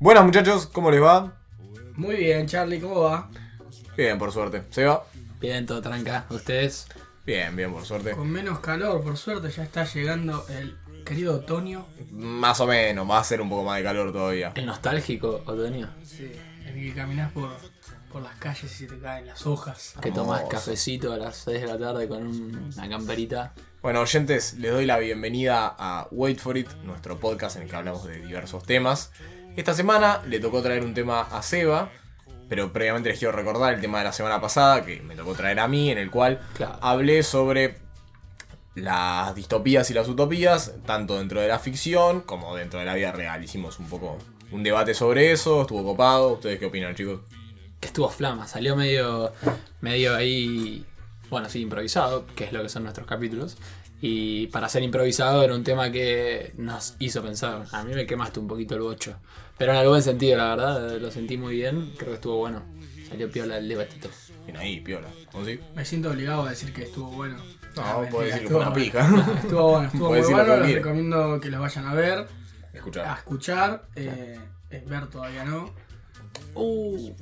Buenas muchachos, ¿cómo les va? Muy bien, Charlie, ¿cómo va? Bien, por suerte. ¿Se va? Bien, todo tranca. ¿Ustedes? Bien, bien, por suerte. Con menos calor, por suerte, ya está llegando el querido otoño. Más o menos, va a ser un poco más de calor todavía. ¿El nostálgico, Otoño? Sí, en el que caminas por, por las calles y se te caen las hojas. Que tomás Hermoso. cafecito a las 6 de la tarde con un- una camperita. Bueno, oyentes, les doy la bienvenida a Wait for It, nuestro podcast en el que hablamos de diversos temas. Esta semana le tocó traer un tema a Seba, pero previamente les quiero recordar el tema de la semana pasada, que me tocó traer a mí, en el cual Claro. hablé sobre las distopías y las utopías, tanto dentro de la ficción como dentro de la vida real. Hicimos un poco un debate sobre eso, estuvo copado. ¿Ustedes qué opinan, chicos? Que estuvo flama, salió medio, medio ahí, bueno, sí, improvisado, que es lo que son nuestros capítulos. Y para ser improvisado era un tema que nos hizo pensar. A mí me quemaste un poquito el bocho. Pero en buen sentido, la verdad, lo sentí muy bien. Creo que estuvo bueno. Salió piola el debatito. Bien ahí, piola. ¿Vos sí? Me siento obligado a decir que estuvo bueno. No, Ah, puedo mentira, decir que fue una pija. bueno. Estuvo bueno, estuvo muy bueno. Les recomiendo que los vayan a ver, a escuchar. Eh, eh, ver todavía no. Uh,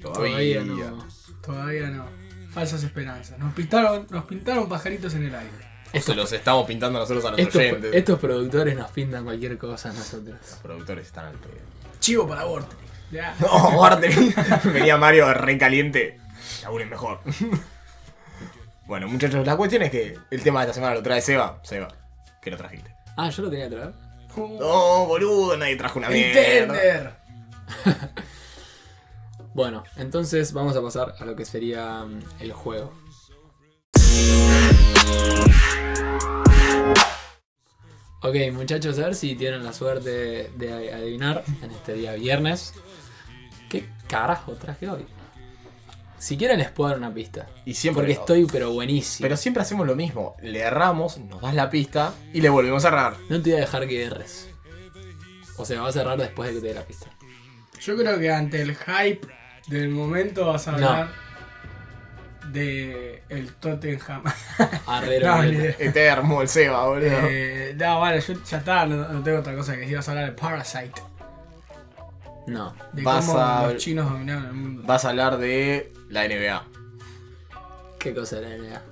Todavía. todavía no. Todavía no. Falsas esperanzas. Nos pintaron, nos pintaron pajaritos en el aire. Esto los estamos pintando nosotros a los Estos, oyentes. estos productores nos pintan cualquier cosa a nosotros. Los productores están al pedo. Chivo para Vortex. No, guarde. Venía Mario re caliente. Laburen mejor. bueno, muchachos, la cuestión es que el tema de esta semana lo trae Seba. Seba, ¿qué lo trajiste? Ah, yo lo tenía que traer. No, boludo, nadie trajo una mierda. Nintendo. Bueno, entonces vamos a pasar a lo que sería mm, el juego. Ok, muchachos, a ver si tienen la suerte de adivinar en este día viernes. ¿Qué carajo traje hoy? Si quieren les puedo dar una pista. Y siempre. Porque estoy pero buenísimo. Pero siempre hacemos lo mismo. Le erramos, nos das la pista y le volvemos a errar. No te voy a dejar que erres. O sea, vas a errar después de que te dé la pista. Yo creo que ante el hype del momento vas a No. De el Tottenham. Arrero. No. Este hermoso el Seba, boludo. Eh, no, vale, yo ya está, no, no tengo otra cosa que decir. Vas a hablar de Parasite. No. De Vas cómo a- los chinos dominaron el mundo. Vas a hablar de la NBA. ¿Qué cosa era NBA?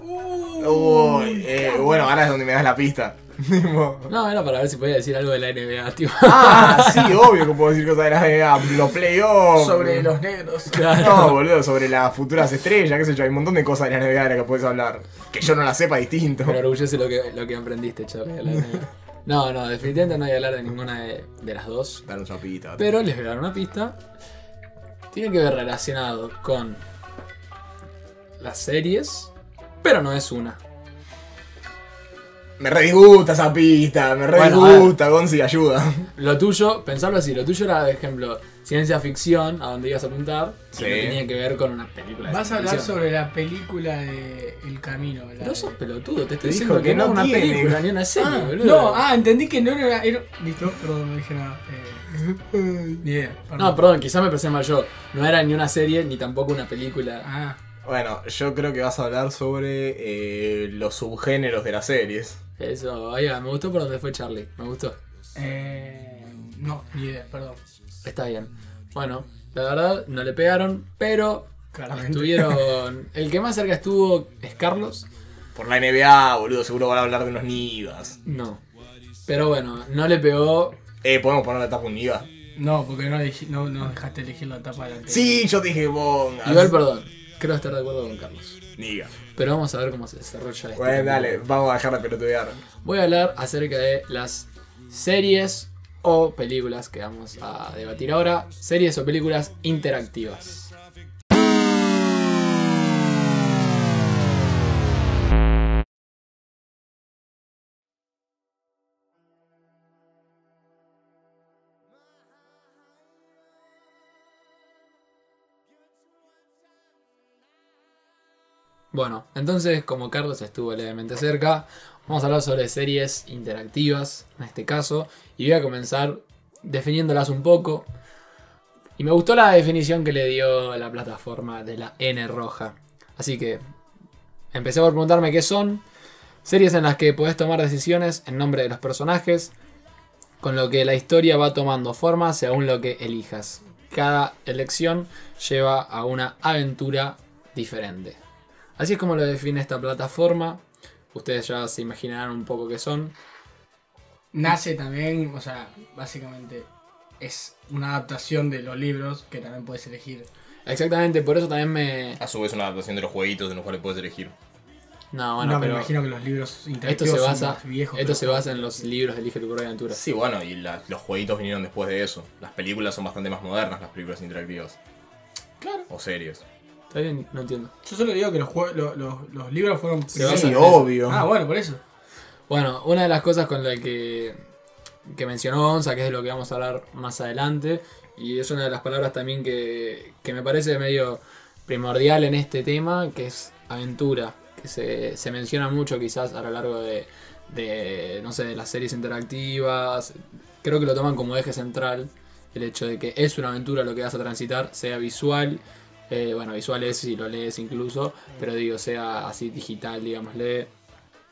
Uy, eh, bueno, ahora es donde me das la pista. No, era para ver si podía decir algo de la NBA, tío. ah, sí, obvio que puedo decir cosas de la NBA. Los playoffs. Sobre los negros. Claro. No, boludo, sobre las futuras estrellas, qué sé yo, hay un montón de cosas de la NBA de las que puedes hablar. Que yo no la sepa distinto. Me enorgullece lo que, lo que aprendiste, Charlie. de la NBA. No, no, definitivamente no voy a hablar de ninguna de, de las dos. Dar un chapita. Pero les voy a dar una pista. Tiene que ver relacionado con las series, pero no es una. Me re disgusta esa pista, me re Bueno, disgusta, Gonzi, ayuda. Lo tuyo, pensarlo así, lo tuyo era, por ejemplo, ciencia ficción, a donde ibas a apuntar, Sí. no tenía que ver con una película. de Vas a hablar ficción. sobre la película de El Camino. la Pero sos pelotudo, te estoy diciendo que que no es no una tiene. película ni una serie, Ah, boludo. no, ah, entendí que no era. era- Listo, perdón, no dije nada. Eh, idea. No, perdón, quizá me expresé mal yo. No era ni una serie ni tampoco una película. Ah, Bueno, yo creo que vas a hablar sobre eh, los subgéneros de las series. Eso, oiga, me gustó por donde fue Charlie. Me gustó. eh, no, ni idea, perdón. Está bien. Bueno, la verdad, no le pegaron, pero Claramente. estuvieron. El que más cerca estuvo es Carlos. Por la NBA, boludo, seguro van a hablar de unos Nivas. No. Pero bueno, no le pegó. Eh, ¿podemos poner la tapa un Niva? No, porque no, no, no dejaste elegir la tapa de la tele. Sí, yo dije pongas. Igual, perdón. Creo estar de acuerdo con Carlos. Niga. Pero vamos a ver cómo se desarrolla este. Bueno, dale, vamos a dejar de pelotudear. Voy a hablar acerca de las series o películas que vamos a debatir ahora. Series o películas interactivas. Bueno, entonces como Carlos estuvo levemente cerca, vamos a hablar sobre series interactivas, en este caso, y voy a comenzar definiéndolas un poco. Y me gustó la definición que le dio la plataforma de la N roja. Así que empecé por preguntarme qué son. Series en las que podés tomar decisiones en nombre de los personajes. con lo que la historia va tomando forma según lo que elijas. Cada elección lleva a una aventura diferente. Así es como lo define esta plataforma. Ustedes ya se imaginarán un poco qué son. Nace también, o sea, básicamente es una adaptación de los libros que también puedes elegir. Exactamente, por eso también me... A su vez una adaptación de los jueguitos en los cuales puedes elegir. No, bueno, no, me pero imagino que los libros esto interactivos se son basa, más viejos. esto pero- se basa en los libros de Elige tu propia aventura. Sí, bueno, y la- los jueguitos vinieron después de eso. Las películas son bastante más modernas, las películas interactivas. Claro. O series. ¿Está bien? No entiendo. Yo solo digo que los, jue- lo- los, los libros fueron... Sí, en obvio. Ah, bueno, por eso. Bueno, una de las cosas con la que, que mencionó Gonza, que es de lo que vamos a hablar más adelante, y es una de las palabras también que, que me parece medio primordial en este tema, que es aventura, que se, se menciona mucho quizás a lo largo de, de, no sé, de las series interactivas, creo que lo toman como eje central, el hecho de que es una aventura lo que vas a transitar, sea visual, eh, bueno, visual es si lo lees incluso, pero digo, sea así digital, digámosle,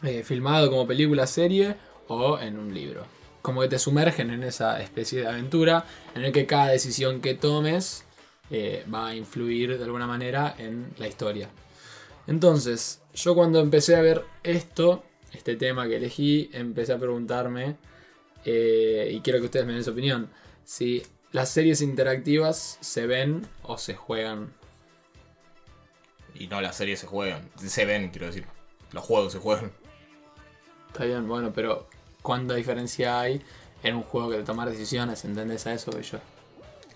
eh, filmado como película, serie o en un libro. Como que te sumergen en esa especie de aventura en el que cada decisión que tomes eh, va a influir de alguna manera en la historia. Entonces, yo cuando empecé a ver esto, este tema que elegí, empecé a preguntarme, y quiero que ustedes me den su opinión, si las series interactivas se ven o se juegan. Y no, las series se juegan. Se ven, quiero decir. Los juegos se juegan. Está bien, bueno, pero ¿cuánta diferencia hay en un juego que de tomar decisiones? ¿Entendés a eso? Y yo.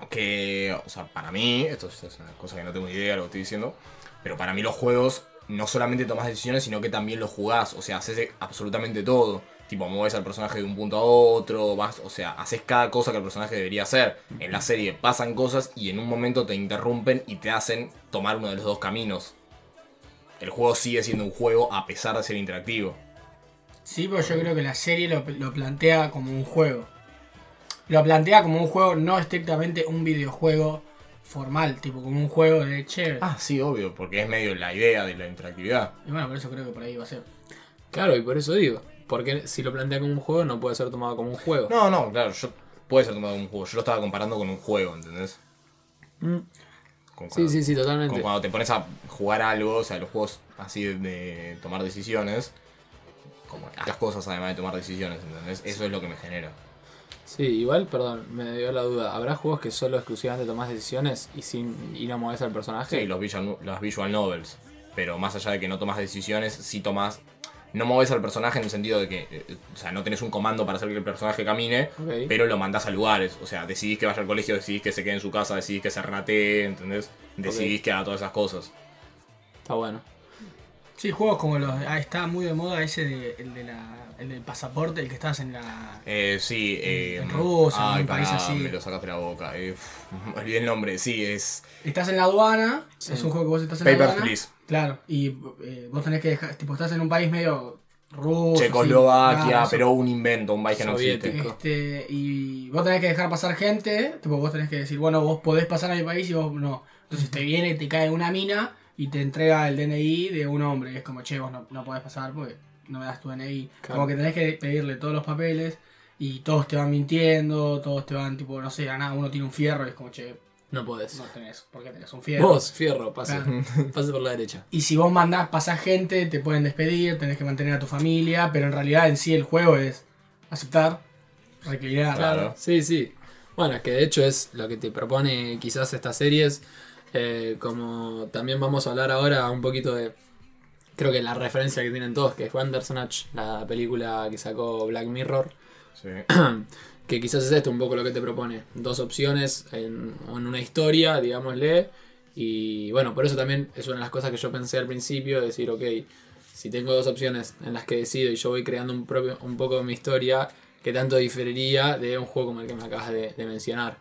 Que, o sea, para mí, esto es es una cosa que no tengo ni idea de lo que estoy diciendo, pero para mí los juegos no solamente tomas decisiones, sino que también los jugás. O sea, haces absolutamente todo. Tipo, mueves al personaje de un punto a otro, vas, o sea, haces cada cosa que el personaje debería hacer. En la serie pasan cosas y en un momento te interrumpen y te hacen tomar uno de los dos caminos. El juego sigue siendo un juego a pesar de ser interactivo. Sí, pero yo creo que la serie lo, lo plantea como un juego. Lo plantea como un juego, no estrictamente un videojuego formal, tipo como un juego de che. Ah, sí, obvio, porque es medio la idea de la interactividad. Y bueno, por eso creo que por ahí va a ser. Claro, y por eso digo. Porque si lo plantea como un juego, no puede ser tomado como un juego. No, no, claro, yo, puede ser tomado como un juego. Yo lo estaba comparando con un juego, ¿entendés? Mm. Sí, cuando- sí, sí, con totalmente. cuando te pones a jugar algo, o sea, los juegos así de, de tomar decisiones, como las cosas además de tomar decisiones, ¿entendés? Eso es lo que me genera. Sí, igual, perdón, me dio la duda. ¿Habrá juegos que solo exclusivamente tomás decisiones y sin y no mueves al personaje? Sí, los visual, las visual novels. Pero más allá de que no tomas decisiones, sí tomas. No mueves al personaje en el sentido de que. eh, o sea, no tenés un comando para hacer que el personaje camine, Ok. pero lo mandás a lugares. O sea, decidís que vaya al colegio, decidís que se quede en su casa, decidís que se renatee, ¿entendés? Decidís que haga todas esas cosas. Está bueno. Sí, juegos como los. Ah, está muy de moda ese de, el, de la, el del pasaporte, el que estás en la. Eh, sí, eh, En Rusia, en un país así. Me lo sacaste de la boca. Eh, olvidé el nombre, sí, es. Estás en la aduana, Sí. es un juego que vos estás en la aduana. Please. Claro, y eh, vos tenés que dejar. Tipo, estás en un país medio ruso. Checoslovaquia, claro, pero un invento, un país que no existe. Este, y vos tenés que dejar pasar gente, tipo vos tenés que decir, bueno, vos podés pasar a mi país y vos no. Entonces te viene y te cae una mina y te entrega el DNI de un hombre. Y es como, che, vos no, no podés pasar porque no me das tu DNI. Claro. Como que tenés que pedirle todos los papeles y todos te van mintiendo, todos te van, tipo, no sé, a nada, uno tiene un fierro y es como, che, No podés. no tenés, ¿por qué tenés un fierro? Vos, fierro, pase. Claro. pase por la derecha. Y si vos mandás, pasás gente, te pueden despedir, tenés que mantener a tu familia, pero en realidad en sí el juego es aceptar, reclinar. Claro. Sí, sí. Bueno, es que de hecho es lo que te propone quizás estas series. eh, como también vamos a hablar ahora un poquito de. Creo que la referencia que tienen todos, que es Bandersnatch, la película que sacó Black Mirror. Sí. Que quizás es esto un poco lo que te propone. Dos opciones en, una historia, digámosle. Y bueno, por eso también es una de las cosas que yo pensé al principio, decir, ok, si tengo dos opciones en las que decido y yo voy creando un, propio, un poco de mi historia, ¿qué tanto diferiría de un juego como el que me acabas de, de mencionar?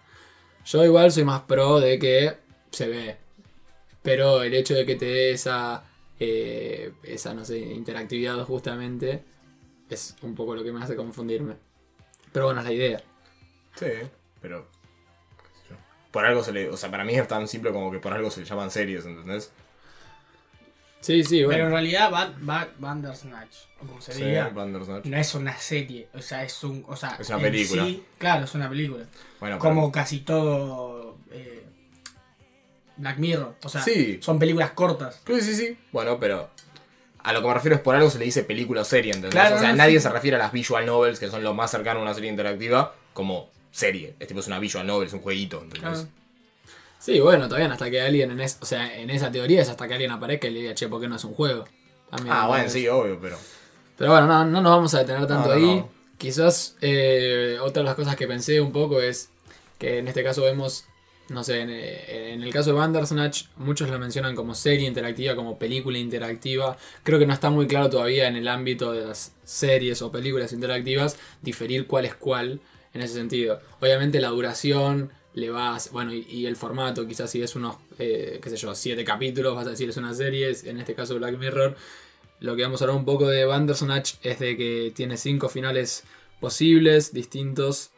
Yo igual soy más pro de que se ve. Pero el hecho de que te dé esa, eh, esa, no sé, interactividad justamente, es un poco lo que me hace confundirme. Pero bueno, es la idea. Sí, pero. qué sé yo. Por algo se le. O sea, para mí es tan simple como que por algo se le llaman series, ¿entendés? Sí, sí, Pero en bueno. realidad Van, Van, Bandersnatch, o como se Sí, diga, Bandersnatch. no es una serie, o sea, es un, o sea, Es una en película. sí, claro, es una película. Bueno, Como casi todo eh, Black Mirror, o sea, Sí. son películas cortas. pero- Sí, sí, sí. Bueno, pero. A lo que me refiero es por algo se le dice película o serie, ¿entendés? Claro, o sea, no, nadie sí. se refiere a las visual novels, que son lo más cercano a una serie interactiva, como serie. Es tipo, es una visual novel, es un jueguito, ¿entendés? Claro. Sí, bueno, todavía hasta que alguien en es, o sea, en esa teoría es hasta que alguien aparezca y le diga, che, ¿por qué no es un juego? También, Ah, bueno, sí, obvio, pero. Pero bueno, no, no nos vamos a detener tanto No, no, ahí. Quizás eh, otra de las cosas que pensé un poco es que en este caso vemos, no sé, en, eh, en el caso de Bandersnatch, muchos lo mencionan como serie interactiva, como película interactiva. Creo que no está muy claro todavía en el ámbito de las series o películas interactivas diferir cuál es cuál en ese sentido. Obviamente la duración le vas, bueno, y, el formato, quizás si es unos, eh, qué sé yo, siete capítulos, vas a decir es una serie, en este caso Black Mirror. Lo que vamos a hablar un poco de Bandersnatch es de que tiene cinco finales posibles, distintos,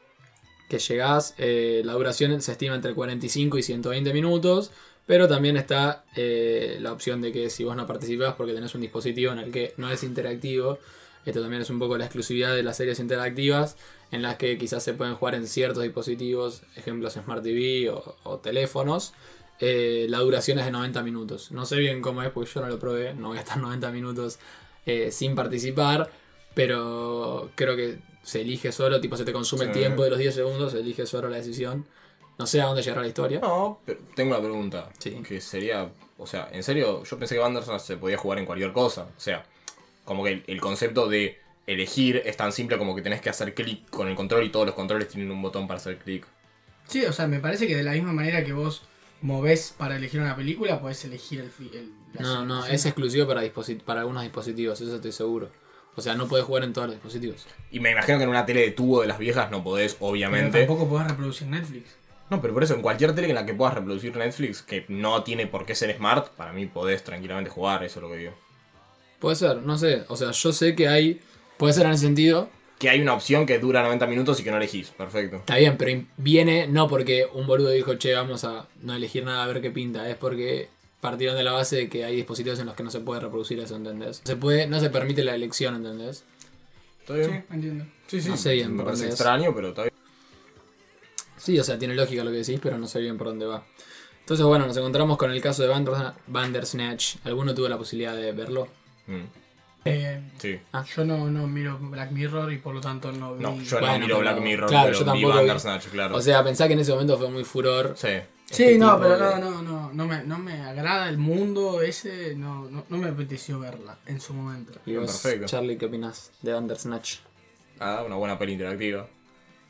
que llegás. Eh, la duración se estima entre 45 y 120 minutos, pero también está eh, la opción de que si vos no participás porque tenés un dispositivo en el que no es interactivo, esto también es un poco la exclusividad de las series interactivas, en las que quizás se pueden jugar en ciertos dispositivos, ejemplos Smart TV o, teléfonos. Eh, la duración es de 90 minutos. No sé bien cómo es porque yo no lo probé, no voy a estar 90 minutos sin participar, pero creo que se elige solo, tipo se te consume el tiempo de los 10 segundos, se elige solo la decisión. No sé a dónde llegará la historia. No, pero tengo una pregunta. Sí. Que sería. O sea, en serio, yo pensé que Bandersnatch se podía jugar en cualquier cosa. O sea, como que el, el concepto de elegir es tan simple como que tenés que hacer clic con el control y todos los controles tienen un botón para hacer clic. Sí, o sea, me parece que de la misma manera que vos movés para elegir una película, podés elegir el... el la No, no, es exclusivo para, para algunos dispositivos, eso estoy seguro. O sea, no puedes jugar en todos los dispositivos. Y me imagino que en una tele de tubo de las viejas no podés, Pero obviamente. tampoco podés reproducir Netflix. No, pero por eso, en cualquier tele en la que puedas reproducir Netflix, que no tiene por qué ser smart, para mí podés tranquilamente jugar, eso es lo que digo. Puede ser, no sé. O sea, yo sé que hay. Puede ser en ese sentido. Que hay una opción que dura 90 minutos y que no elegís, perfecto. Está bien, pero viene no porque un boludo dijo, che, vamos a no elegir nada a ver qué pinta. Es porque partieron de la base de que hay dispositivos en los que no se puede reproducir eso, ¿entendés? Se puede, no se permite la elección, ¿entendés? ¿Está Sí, bien? entiendo. Sí, sí. No sé bien Me por parece dónde es. extraño, pero está bien. Sí, o sea, tiene lógica lo que decís, pero no sé bien por dónde va. Entonces, bueno, nos encontramos con el caso de Bandersna- Bandersnatch. ¿Alguno tuvo la posibilidad de verlo? Mm, Eh, sí. yo no, no miro Black Mirror y por lo tanto no vi... No, yo Bueno, no miro pero- Black Mirror, claro, pero yo tampoco vi. Bandersnatch, claro. O sea, pensá que en ese momento fue muy furor. sí. Sí, este no, tipo pero de- no, no, no, no me, no me agrada el mundo ese, no, no, no me apeteció verla en su momento. Y vos, Perfecto. Charlie, ¿qué opinas de Bandersnatch? Ah, una buena peli interactiva.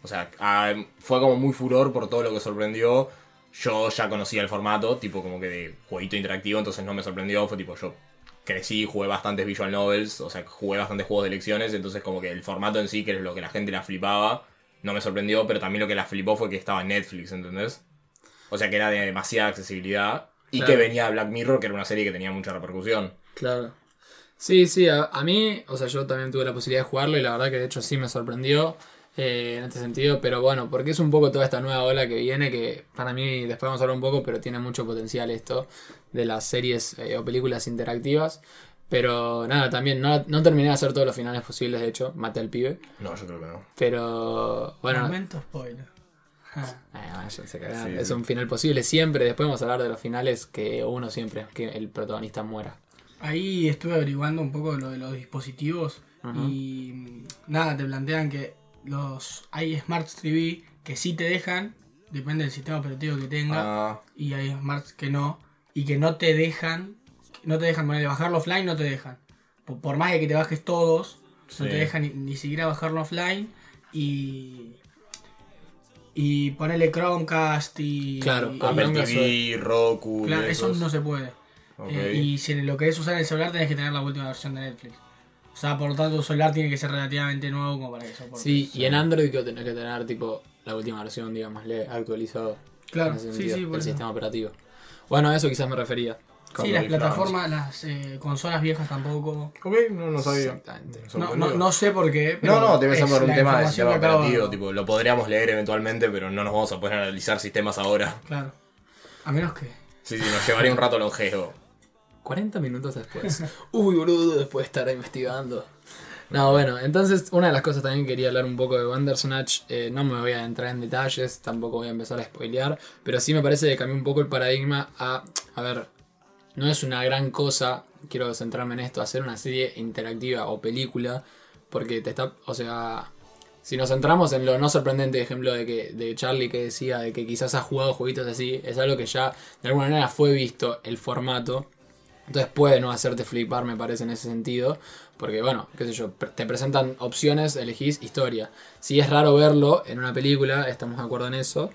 O sea, ah, fue como muy furor por todo lo que sorprendió. Yo ya conocía el formato, tipo como que de jueguito interactivo, entonces no me sorprendió. Fue tipo, yo crecí, jugué bastantes visual novels, o sea, jugué bastantes juegos de elecciones, entonces como que el formato en sí, que es lo que la gente la flipaba, no me sorprendió, pero también lo que la flipó fue que estaba en Netflix, ¿entendés? O sea, que era de demasiada accesibilidad y Claro. que venía Black Mirror, que era una serie que tenía mucha repercusión. Claro. Sí, sí, a, a mí, o sea, yo también tuve la posibilidad de jugarlo y la verdad que de hecho sí me sorprendió eh, en este sentido, pero bueno, porque es un poco toda esta nueva ola que viene, que para mí después vamos a hablar un poco, pero tiene mucho potencial esto de las series eh, o películas interactivas. Pero nada, también no, no terminé de hacer todos los finales posibles, de hecho, maté al pibe. No, yo creo que no. Pero bueno, Momento spoiler. Ah, bueno. Sí, es sí. un final posible siempre. Después vamos a hablar de los finales que uno siempre, que el protagonista muera. Ahí estuve averiguando un poco lo de los dispositivos y mm, nada, te plantean que los hay Smart TV que sí te dejan, depende del sistema operativo que tenga, Ah, y hay Smart que no, y que no te dejan, no te dejan ponerle bajarlo offline, no te dejan. Por, por más de que te bajes todos, no te dejan ni, ni siquiera bajarlo offline y y ponerle Chromecast y Claro, y- Apple Us TV, Roku. y Claro, eso no se puede. Eh, y si lo querés usar en el celular tenés que tener la última versión de Netflix. O sea, por lo tanto tu celular tiene que ser relativamente nuevo como para que soporte. Sí, y en Android que tenés que tener tipo la última versión, digamos, actualizado. Claro, sí, sí, por el eso. sistema operativo. Bueno, a eso quizás me refería. Sí, las plataformas, las eh, consolas viejas tampoco. Ok, no, no sabía. Exactamente. Me No, sorprendió. no, no sé por qué. pero No, no, debe ser por un tema de sistema operativo. Tipo, lo podríamos leer eventualmente, pero no nos vamos a poder analizar sistemas ahora. Claro. A menos que. Sí, sí, nos llevaría un rato longevo. 40 minutos después. Uy, boludo, después de estar investigando. No, bueno, entonces una de las cosas también quería hablar un poco de Bandersnatch. Eh, no me voy a entrar en detalles, tampoco voy a empezar a spoilear, pero sí me parece que cambió un poco el paradigma a, a ver, no es una gran cosa, quiero centrarme en esto, hacer una serie interactiva o película, porque te está, o sea, si nos centramos en lo no sorprendente ejemplo de que de Charlie que decía de que quizás ha jugado jueguitos así, es algo que ya de alguna manera fue visto el formato. Entonces puede no hacerte flipar, me parece, en ese sentido. Porque, bueno, qué sé yo, te presentan opciones, elegís historia. Si es raro verlo en una película, estamos de acuerdo en eso.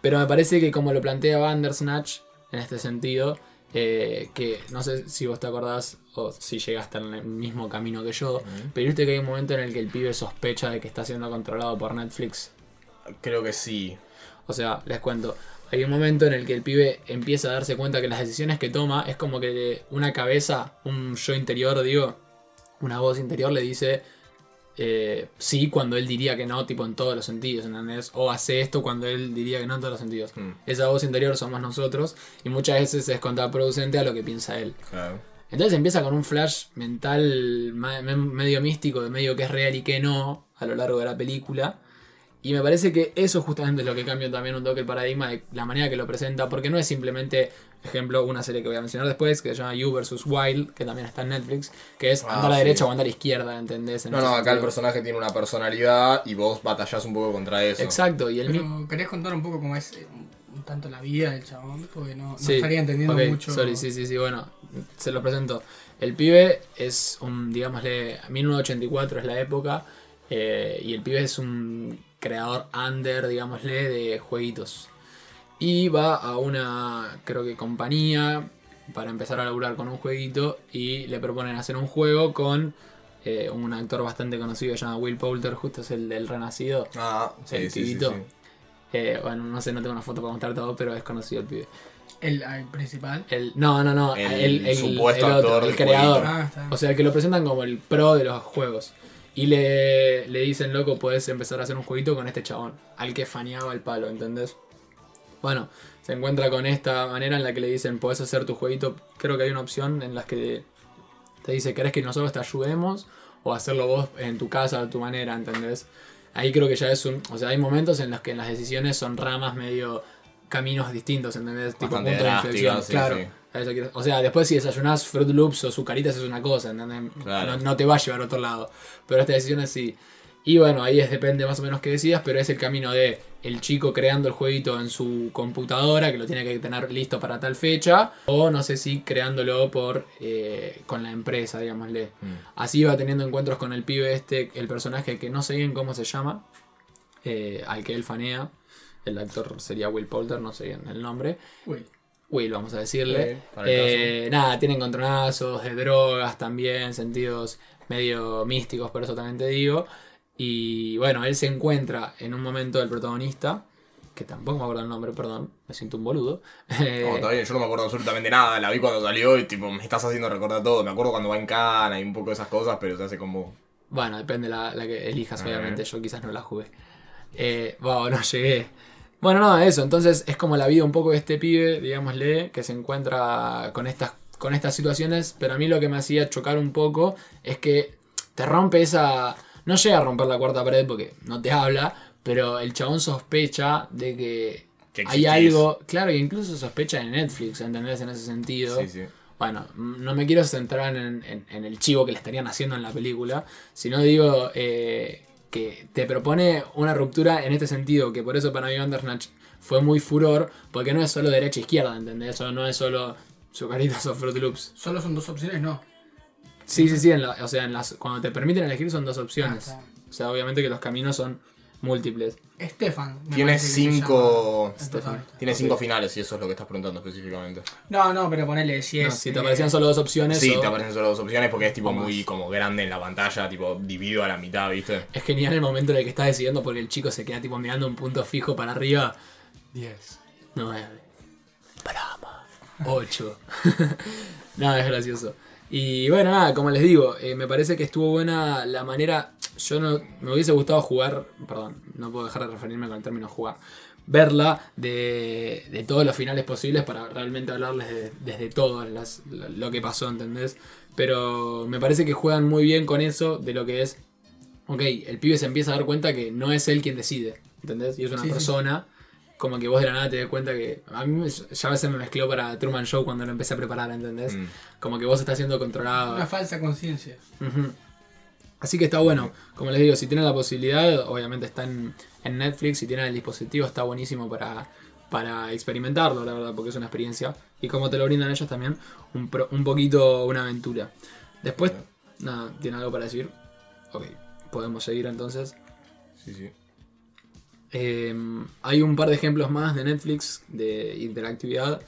Pero me parece que como lo plantea Bandersnatch, en este sentido, eh, que no sé si vos te acordás o si llegaste en el mismo camino que yo, pero viste que hay un momento en el que el pibe sospecha de que está siendo controlado por Netflix. Creo que sí. O sea, les cuento. Hay un momento en el que el pibe empieza a darse cuenta que las decisiones que toma es como que una cabeza, un yo interior, digo, una voz interior le dice eh, sí cuando él diría que no, tipo en todos los sentidos, ¿entendés? O hace esto cuando él diría que no en todos los sentidos. Mm. Esa voz interior somos nosotros y muchas veces es contraproducente a lo que piensa él. Claro. Entonces empieza con un flash mental medio místico, de medio que es real y que no, a lo largo de la película. Y me parece que eso justamente es lo que cambia también un toque el paradigma de la manera que lo presenta, porque no es simplemente, ejemplo, una serie que voy a mencionar después, que se llama You vs. Wild, que también está en Netflix, que es Ah, andar a la sí. derecha o andar a la izquierda, ¿entendés? En No, no, acá el personaje tiene una personalidad y vos batallás un poco contra eso. Exacto, y el Pero, ¿querés contar un poco cómo es eh, un tanto la vida del chabón? Porque no, no Sí, estaría entendiendo mucho. Sorry, sí, sí, sí, bueno, se lo presento. El pibe es un, digámosle, 1984 es la época, eh, y el pibe es un creador under, digámosle, de jueguitos. Y va a una, creo que compañía, para empezar a laburar con un jueguito, y le proponen hacer un juego con eh, un actor bastante conocido que se llama Will Poulter, justo es el del Renacido. Ah, sí, El sí, sí, pibito. sí. Eh, bueno, no sé, no tengo una foto para mostrar todo, pero es conocido el pibe. El, el principal. El, no, no, no. El El, el, supuesto el otro, actor el del creador. Ah, está. O sea, el que lo presentan como el pro de los juegos. Y le, le dicen, loco, puedes empezar a hacer un jueguito con este chabón. Al que faneaba el palo, ¿entendés? Bueno, se encuentra con esta manera en la que le dicen, puedes hacer tu jueguito. Creo que hay una opción en la que te dice, ¿querés que nosotros te ayudemos? O hacerlo vos en tu casa, a tu manera, ¿entendés? Ahí creo que ya es un... O sea, hay momentos en los que las decisiones son ramas medio caminos distintos, ¿entendés? Bastante punto de inflexión. sí, claro. sí. O sea, después si desayunás Fruit Loops o Zucaritas es una cosa, ¿entendés? Claro. No, no te va a llevar a otro lado. Pero esta decisión es sí. Y bueno, ahí es, depende más o menos que decidas, pero es el camino de el chico creando el jueguito en su computadora, que lo tiene que tener listo para tal fecha, o no sé si creándolo por eh, con la empresa, digámosle. Mm. Así va teniendo encuentros con el pibe este, el personaje que no sé bien cómo se llama, eh, al que él fanea. El actor sería Will Poulter, no sé bien el nombre. Uy, Will, vamos a decirle. El Eh, nada, tienen encontronazos de drogas también, sentidos medio místicos, por eso también te digo. Y bueno, él se encuentra en un momento del protagonista, que tampoco me acuerdo el nombre, perdón, me siento un boludo. Eh, No, está bien, yo no me acuerdo absolutamente nada. La vi cuando salió y tipo, me estás haciendo recordar todo. Me acuerdo cuando va en cana y un poco de esas cosas, pero se hace como. Bueno, depende la, la que elijas, obviamente. Yo quizás no la jugué. Eh, wow, no llegué. Bueno, no, eso. Entonces es como la vida un poco de este pibe, digámosle, que se encuentra con estas, con estas situaciones. Pero a mí lo que me hacía chocar un poco es que te rompe esa. No llega a romper la cuarta pared porque no te habla. Pero el chabón sospecha de que, Que hay algo. Claro, y incluso sospecha de Netflix, ¿entendés? En ese sentido. Sí, sí. Bueno, m- no me quiero centrar en, en- en el chivo que le estarían haciendo en la película, sino digo eh, que te propone una ruptura en este sentido, que por eso para mí Bandersnatch fue muy furor, porque no es solo derecha e izquierda, ¿entendés? O no es solo Zucaritas o Fruit Loops. solo son dos opciones, no. Sí, sí, sí, en la- o sea, en las, cuando te permiten elegir son dos opciones. Ah, O sea, obviamente que los caminos son múltiples. Estefan. Tiene cinco. protagonista. Tiene cinco finales, y eso es lo que estás preguntando específicamente. No, no, pero ponele si No, es. si te eh, aparecían solo dos opciones, Sí, o- te aparecen solo dos opciones porque es tipo muy como grande en la pantalla, tipo dividido a la mitad, ¿viste? es genial el momento en el que estás decidiendo porque el chico se queda tipo mirando un punto fijo para arriba. 10, 9, Brahma, 8. no, es gracioso. Y bueno, nada, como les digo, eh, me parece que estuvo buena la manera. Yo no me hubiese gustado jugar, perdón, no puedo dejar de referirme con el término jugar, verla de, de todos los finales posibles para realmente hablarles de- desde todo las- lo, que pasó, ¿entendés? Pero me parece que juegan muy bien con eso de lo que es, ok, el pibe se empieza a dar cuenta que no es él quien decide, ¿entendés? Y es una Sí, sí. Como que vos de la nada te das cuenta que a mí me- ya a veces me mezcló para Truman Show cuando lo empecé a preparar, ¿entendés? Mm. Como que vos estás siendo controlado. Una falsa conciencia. Así que está bueno. Como les digo, si tienen la posibilidad, obviamente está en, en Netflix, si tienen el dispositivo está buenísimo para, para experimentarlo, la verdad, porque es una experiencia. Y como te lo brindan ellos también, un, pro- un poquito una aventura. Después, nada, ¿tiene algo para decir? Ok, podemos seguir entonces. Sí, sí. Eh, hay un par de ejemplos más de Netflix de interactividad.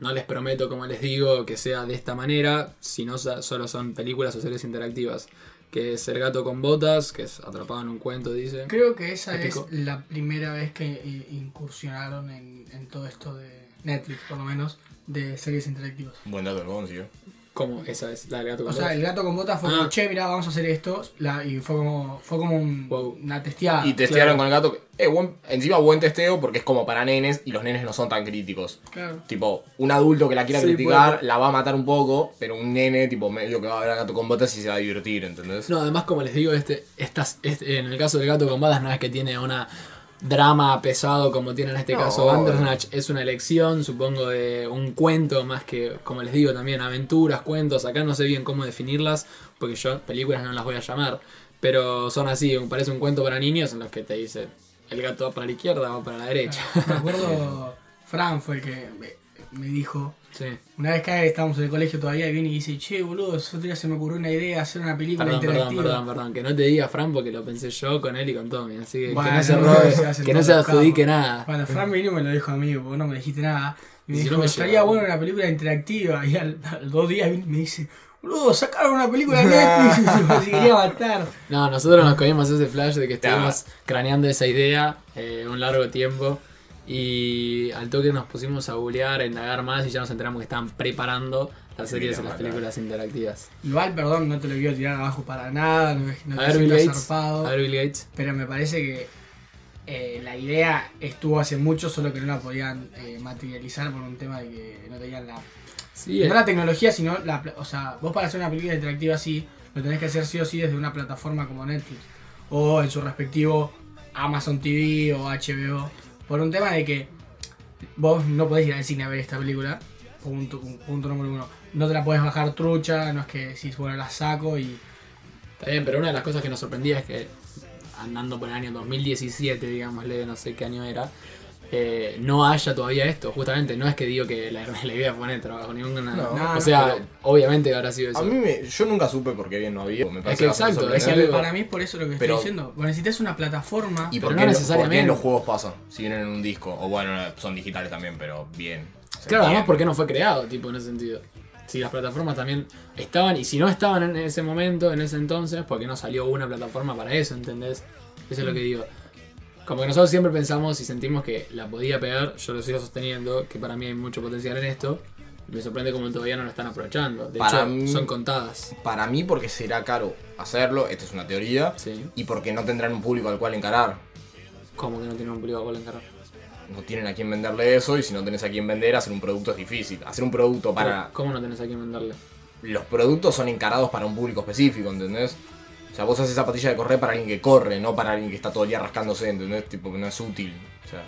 No les prometo, como les digo, que sea de esta manera, sino solo son películas o series interactivas. Que es El gato con botas, que es atrapado en un cuento, dice. Creo que esa Épico. es la primera vez que eh, incursionaron en, en todo esto de Netflix, por lo menos, de series interactivas. Buen dato, lo consiguió. ¿Cómo? Esa es la del gato con O sea, botas. el gato con botas fue Ah. como, che, mira, vamos a hacer esto. La, y fue como, fue como un- Wow. una testeada. Y testearon claro. con el gato. que- eh, buen- encima buen testeo porque es como para nenes y los nenes no son tan críticos. Claro. Tipo, un adulto que la quiera Sí, criticar puede- la va a matar un poco, pero un nene, tipo, medio que va a ver a gato con botas y se va a divertir, ¿entendés? No, además, como les digo, este, estas, este- en el caso del gato con botas no es que tiene una drama pesado como tiene en este No. caso Bandersnatch. Es una elección, supongo, de un cuento más que, como les digo, también aventuras, cuentos. Acá no sé bien cómo definirlas, porque yo películas no las voy a llamar. Pero son así, parece un cuento para niños en los que te dice el gato va para la izquierda, va para la derecha. Me acuerdo, Fran fue el que me dijo, Sí. una vez que estábamos en el colegio todavía, y viene y dice, che, boludo, el otro día se me ocurrió una idea, hacer una película Perdón, perdón, interactiva. perdón, perdón. Que no te diga Fran porque lo pensé yo con él y con Tommy. Así que, Bueno, que no se robe, se que no se adjudique nada. Bueno, Fran vino y me lo dijo a mí, porque no me dijiste nada. Y me Si dijo, no me estaría llegaba. bueno una película interactiva. Y al, al dos días me dice, boludo, sacaron una película de Netflix y quería matar. No, nosotros nos comimos ese flash de que estuvimos craneando esa idea eh, un largo tiempo. Y al toque nos pusimos a googlear, a indagar más y ya nos enteramos que estaban preparando las series y las películas interactivas. Igual, perdón, no te lo quiero tirar abajo para nada, no, no A te ver, Bill Gates. zarpado, A ver, Bill Gates. pero me parece que eh, la idea estuvo hace mucho, solo que no la podían eh, materializar por un tema de que no tenían la Sí, No eh, la tecnología, sino la. O sea, vos para hacer una película interactiva así, lo tenés que hacer sí o sí desde una plataforma como Netflix. O en su respectivo Amazon TV o HBO. Por un tema de que vos no podés ir al cine a ver esta película. Punto, número uno. No te la podés bajar trucha, no es que decís, bueno, la saco y. está bien, pero una de las cosas que nos sorprendía es que andando por el año 2017, digámosle, no sé qué año era, eh, no haya todavía esto. Justamente, no es que digo que la, la idea fue poner trabajo ninguna. No, no, o sea, pero- obviamente habrá sido eso. A mí me, yo nunca supe por qué bien no había. Me parece que exacto, es algo- Para mí es por eso lo que Pero- estoy diciendo. Vos necesitas una plataforma. ¿Y por no qué, lo- necesariamente. por qué en los juegos pasa? Si vienen en un disco. O bueno, son digitales también, pero bien. Claro, además porque no fue creado, tipo, en ese sentido. Si las plataformas también estaban, y si no estaban en ese momento, en ese entonces, porque no salió una plataforma para eso, ¿entendés? Eso es lo que digo. Como que nosotros siempre pensamos y sentimos que la podía pegar, yo lo sigo sosteniendo, que para mí hay mucho potencial en esto. y Me sorprende cómo todavía no lo están aprovechando. De Para hecho, mí- son contadas. Para mí, porque será caro hacerlo, esta es una teoría. Sí. Y porque no tendrán un público al cual encarar. Como que no tienen un público a cual encarar. No tienen a quién venderle eso. Y si no tenés a quién vender, hacer un producto es difícil. Hacer un producto para. ¿Cómo no tenés a quién venderle? Los productos son encarados para un público específico, ¿entendés? O sea, vos haces zapatilla de correr para alguien que corre, no para alguien que está todo el día rascándose, ¿entendés? Tipo, no es útil. O sea,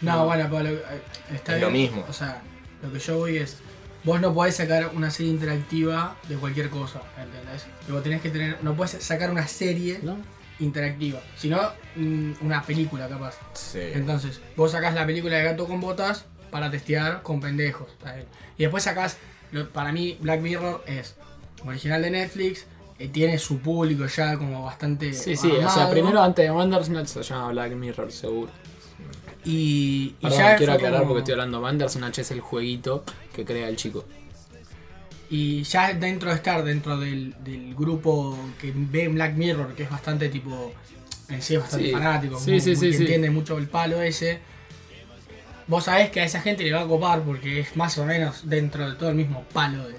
No, No. bueno, pero lo- eh, está Es bien. lo mismo. O sea, lo que yo voy es. Vos no podés sacar una serie interactiva de cualquier cosa, ¿entendés? Vos tenés que tener. No podés sacar una serie ¿No? interactiva, sino mm, una película capaz. sí. Entonces, vos sacás la película de gato con botas para testear con pendejos. Y después sacás. lo- para mí, Black Mirror es original de Netflix. Eh, tiene su público ya como bastante. Sí, sí, o sea, primero antes de Bandersnatch se llama Black Mirror, seguro. Y, y Perdón, ya quiero aclarar como- porque estoy hablando. Bandersnatch es el jueguito que crea el chico. Y ya dentro de estar dentro del, del grupo que ve Black Mirror, que es bastante tipo. En sí es bastante Sí. fanático, Sí, muy- sí, muy que entiende mucho el palo ese. Vos sabés que a esa gente le va a copar porque es más o menos dentro de todo el mismo palo de.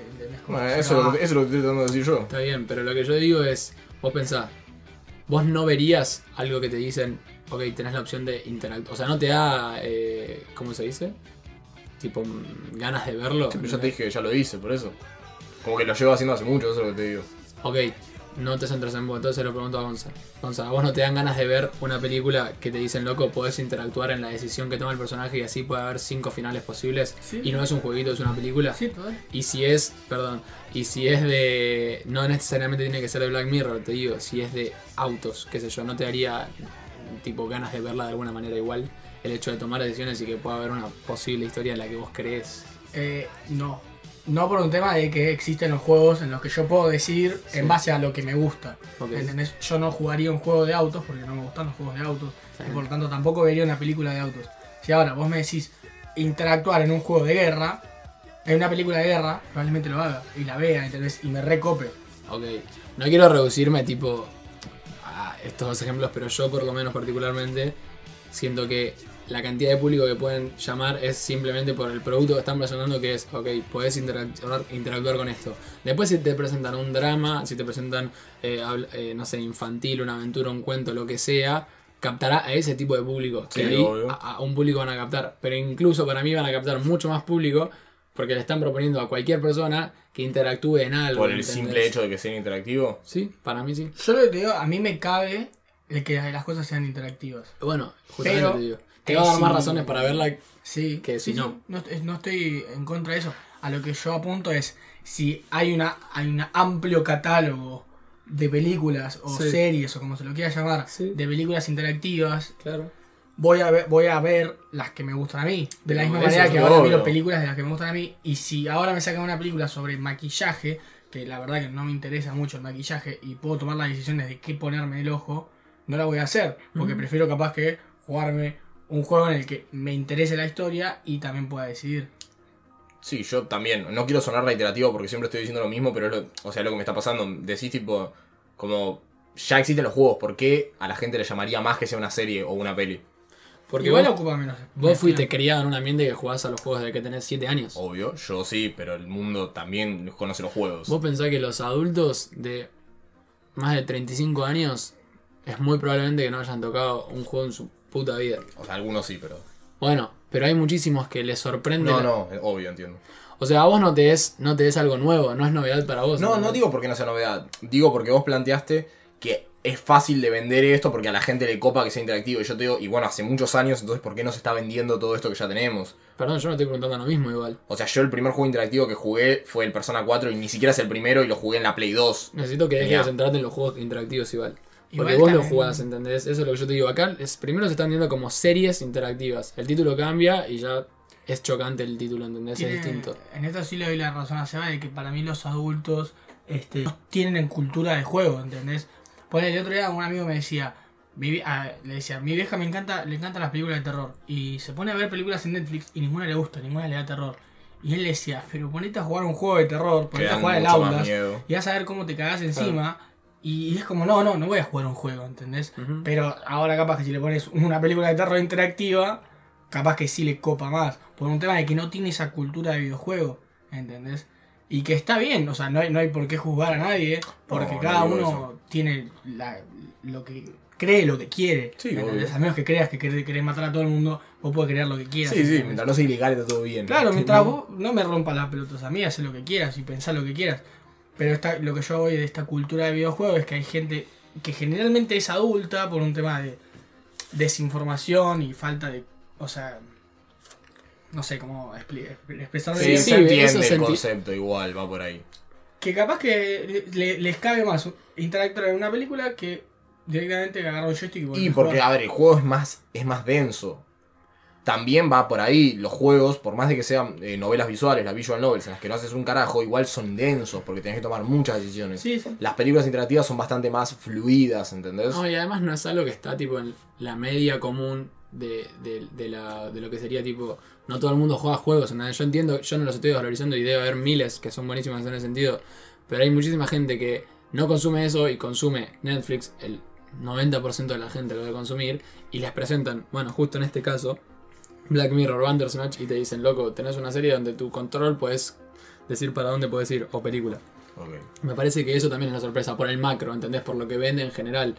Bueno, eso, es lo ah, que- eso es lo que estoy tratando de decir yo. Está bien, pero lo que yo digo es, vos pensás, vos no verías algo que te dicen, ok, tenés la opción de interactuar. O sea, no te da, eh, ¿cómo se dice? Tipo, mm, ganas de verlo. Pero ya te dije que ya lo hice, por eso. Como que lo llevo haciendo hace mucho, eso es lo que te digo. Ok, no te centras en vos, entonces se lo pregunto a Gonza. Gonza, ¿a vos no te dan ganas de ver una película que te dicen, loco, podés interactuar en la decisión que toma el personaje y así puede haber cinco finales posibles? Sí. Y no es un jueguito, es una película. Sí, todo. Y si es, perdón, y si es de. No necesariamente tiene que ser de Black Mirror, te digo, si es de autos, qué sé yo, no te daría tipo ganas de verla de alguna manera igual. El hecho de tomar decisiones y que pueda haber una posible historia en la que vos crees. Eh, no. No por un tema de que existen los juegos en los que yo puedo decir Sí. en base a lo que me gusta. ¿Entendés? Yo no jugaría un juego de autos porque no me gustan los juegos de autos. Sí. Y por lo tanto tampoco vería una película de autos. Si ahora vos me decís interactuar en un juego de guerra, en una película de guerra, probablemente lo haga. Y la vea, ¿entendés? Y me recope. Ok, no quiero reducirme tipo a estos dos ejemplos, pero yo por lo menos particularmente siento que la cantidad de público que pueden llamar es simplemente por el producto que están presentando que es, ok, podés interactuar, interactuar con esto. Después si te presentan un drama, si te presentan, eh, eh, no sé, infantil, una aventura, un cuento, lo que sea, captará a ese tipo de público. Que Sí, ahí a, a un público van a captar. Pero incluso para mí van a captar mucho más público porque le están proponiendo a cualquier persona que interactúe en algo. Por el ¿entendés? simple hecho de que sea interactivo. Sí, para mí sí. Yo lo que te digo, a mí me cabe el que las cosas sean interactivas. Bueno, justamente Pero, te digo. Te va a dar más razones para verla. Sí, Que si sí, no. no, es- no estoy en contra de eso. A lo que yo apunto es si hay una hay un amplio catálogo de películas o Sí. series o como se lo quiera llamar, de películas interactivas, Claro. voy a ver, voy a ver las que me gustan a mí. De la misma manera que ahora obvio. miro películas de las que me gustan a mí. Y si ahora me sacan una película sobre maquillaje, que la verdad que no me interesa mucho el maquillaje y puedo tomar las decisiones de qué ponerme en el ojo, no la voy a hacer. Porque prefiero capaz que jugarme un juego en el que me interese la historia y también pueda decidir. Sí, yo también. No quiero sonar reiterativo porque siempre estoy diciendo lo mismo, pero es lo, o sea, lo que me está pasando. Decís tipo, como ya existen los juegos, ¿por qué a la gente le llamaría más que sea una serie o una peli? Porque Igual vos, ocupa menos. vos fuiste criado en un ambiente que jugás a los juegos desde que tenés 7 años. Obvio, yo sí, pero el mundo también conoce los juegos. Vos pensás que los adultos de más de 35 años es muy probablemente que no hayan tocado un juego en su puta vida. O sea, algunos sí, pero. Bueno, pero hay muchísimos que les sorprende. No, la- no, obvio, entiendo. O sea, a vos no te es, no te es algo nuevo, no es novedad para vos. No, no digo porque no sea novedad. Digo porque vos planteaste que es fácil de vender esto porque a la gente le copa que sea interactivo. Y yo te digo, y bueno, hace muchos años, entonces ¿por qué no se está vendiendo todo esto que ya tenemos? Perdón, yo no estoy preguntando lo mismo igual. O sea, yo el primer juego interactivo que jugué fue el Persona 4 y ni siquiera es el primero y lo jugué en la Play 2. Necesito que dejes de centrarte en los juegos interactivos igual. Porque Igual vos lo jugás, ¿entendés? Eso es lo que yo te digo. Acá es, primero se están viendo como series interactivas. El título cambia y ya es chocante el título, ¿entendés? Tiene- Es distinto. En esto sí le doy la razón a Seba de que para mí los adultos este, no tienen cultura de juego, ¿entendés? Por el otro día un amigo me decía, mi ah, le decía, mi vieja me encanta, le encantan las películas de terror. Y se pone a ver películas en Netflix y ninguna le gusta, ninguna le da terror. Y él le decía, pero ponete a jugar un juego de terror, ponete a jugar más Outlast y vas a ver cómo te cagás encima. Y es como, no, no, no voy a jugar un juego, ¿entendés? Ujú. Pero ahora capaz que si le pones una película de terror interactiva, capaz que sí le copa más. Por un tema de que no tiene esa cultura de videojuego, ¿entendés? Y que está bien, o sea, no hay, no hay por qué juzgar a nadie, porque No, no cada digo uno eso. tiene la- lo que cree, lo que quiere. Sí. A menos que creas que querés, matar a todo el mundo, vos podés creer lo que quieras. Sí, sí, mientras no sea ilegal está todo bien. Claro, mientras vos no me rompas las pelotas a mí, haz lo que quieras y pensá lo que quieras. Pero esta, lo que yo voy de esta cultura de videojuegos es que hay gente que generalmente es adulta por un tema de desinformación y falta de. O sea. No sé cómo expresarlo. Sí, sí, se entiende eso el senti- concepto igual, va por ahí. Que capaz que le- les cabe más interactuar en una película que directamente agarrar un joystick y Y volver a porque, a ver, el juego es más, es más denso. También va por ahí, los juegos, por más de que sean eh, novelas visuales, las visual novels, en las que no haces un carajo, igual son densos, porque tenés que tomar muchas decisiones. Sí, sí. Las películas interactivas son bastante más fluidas, ¿entendés? No, y además no es algo que está tipo en la media común de, de- de la, de lo que sería tipo. No todo el mundo juega juegos, ¿entendés? Yo entiendo, yo no los estoy valorizando y debe haber miles que son buenísimas en ese sentido. Pero hay muchísima gente que no consume eso y consume Netflix, el 90% de la gente lo debe consumir, y les presentan, bueno, justo en este caso, Black Mirror, Bandersnatch, y te dicen, loco, tenés una serie donde tu control puedes decir para dónde puedes ir, o película. Me parece que eso también es una sorpresa por el macro, ¿entendés? Por lo que vende en general.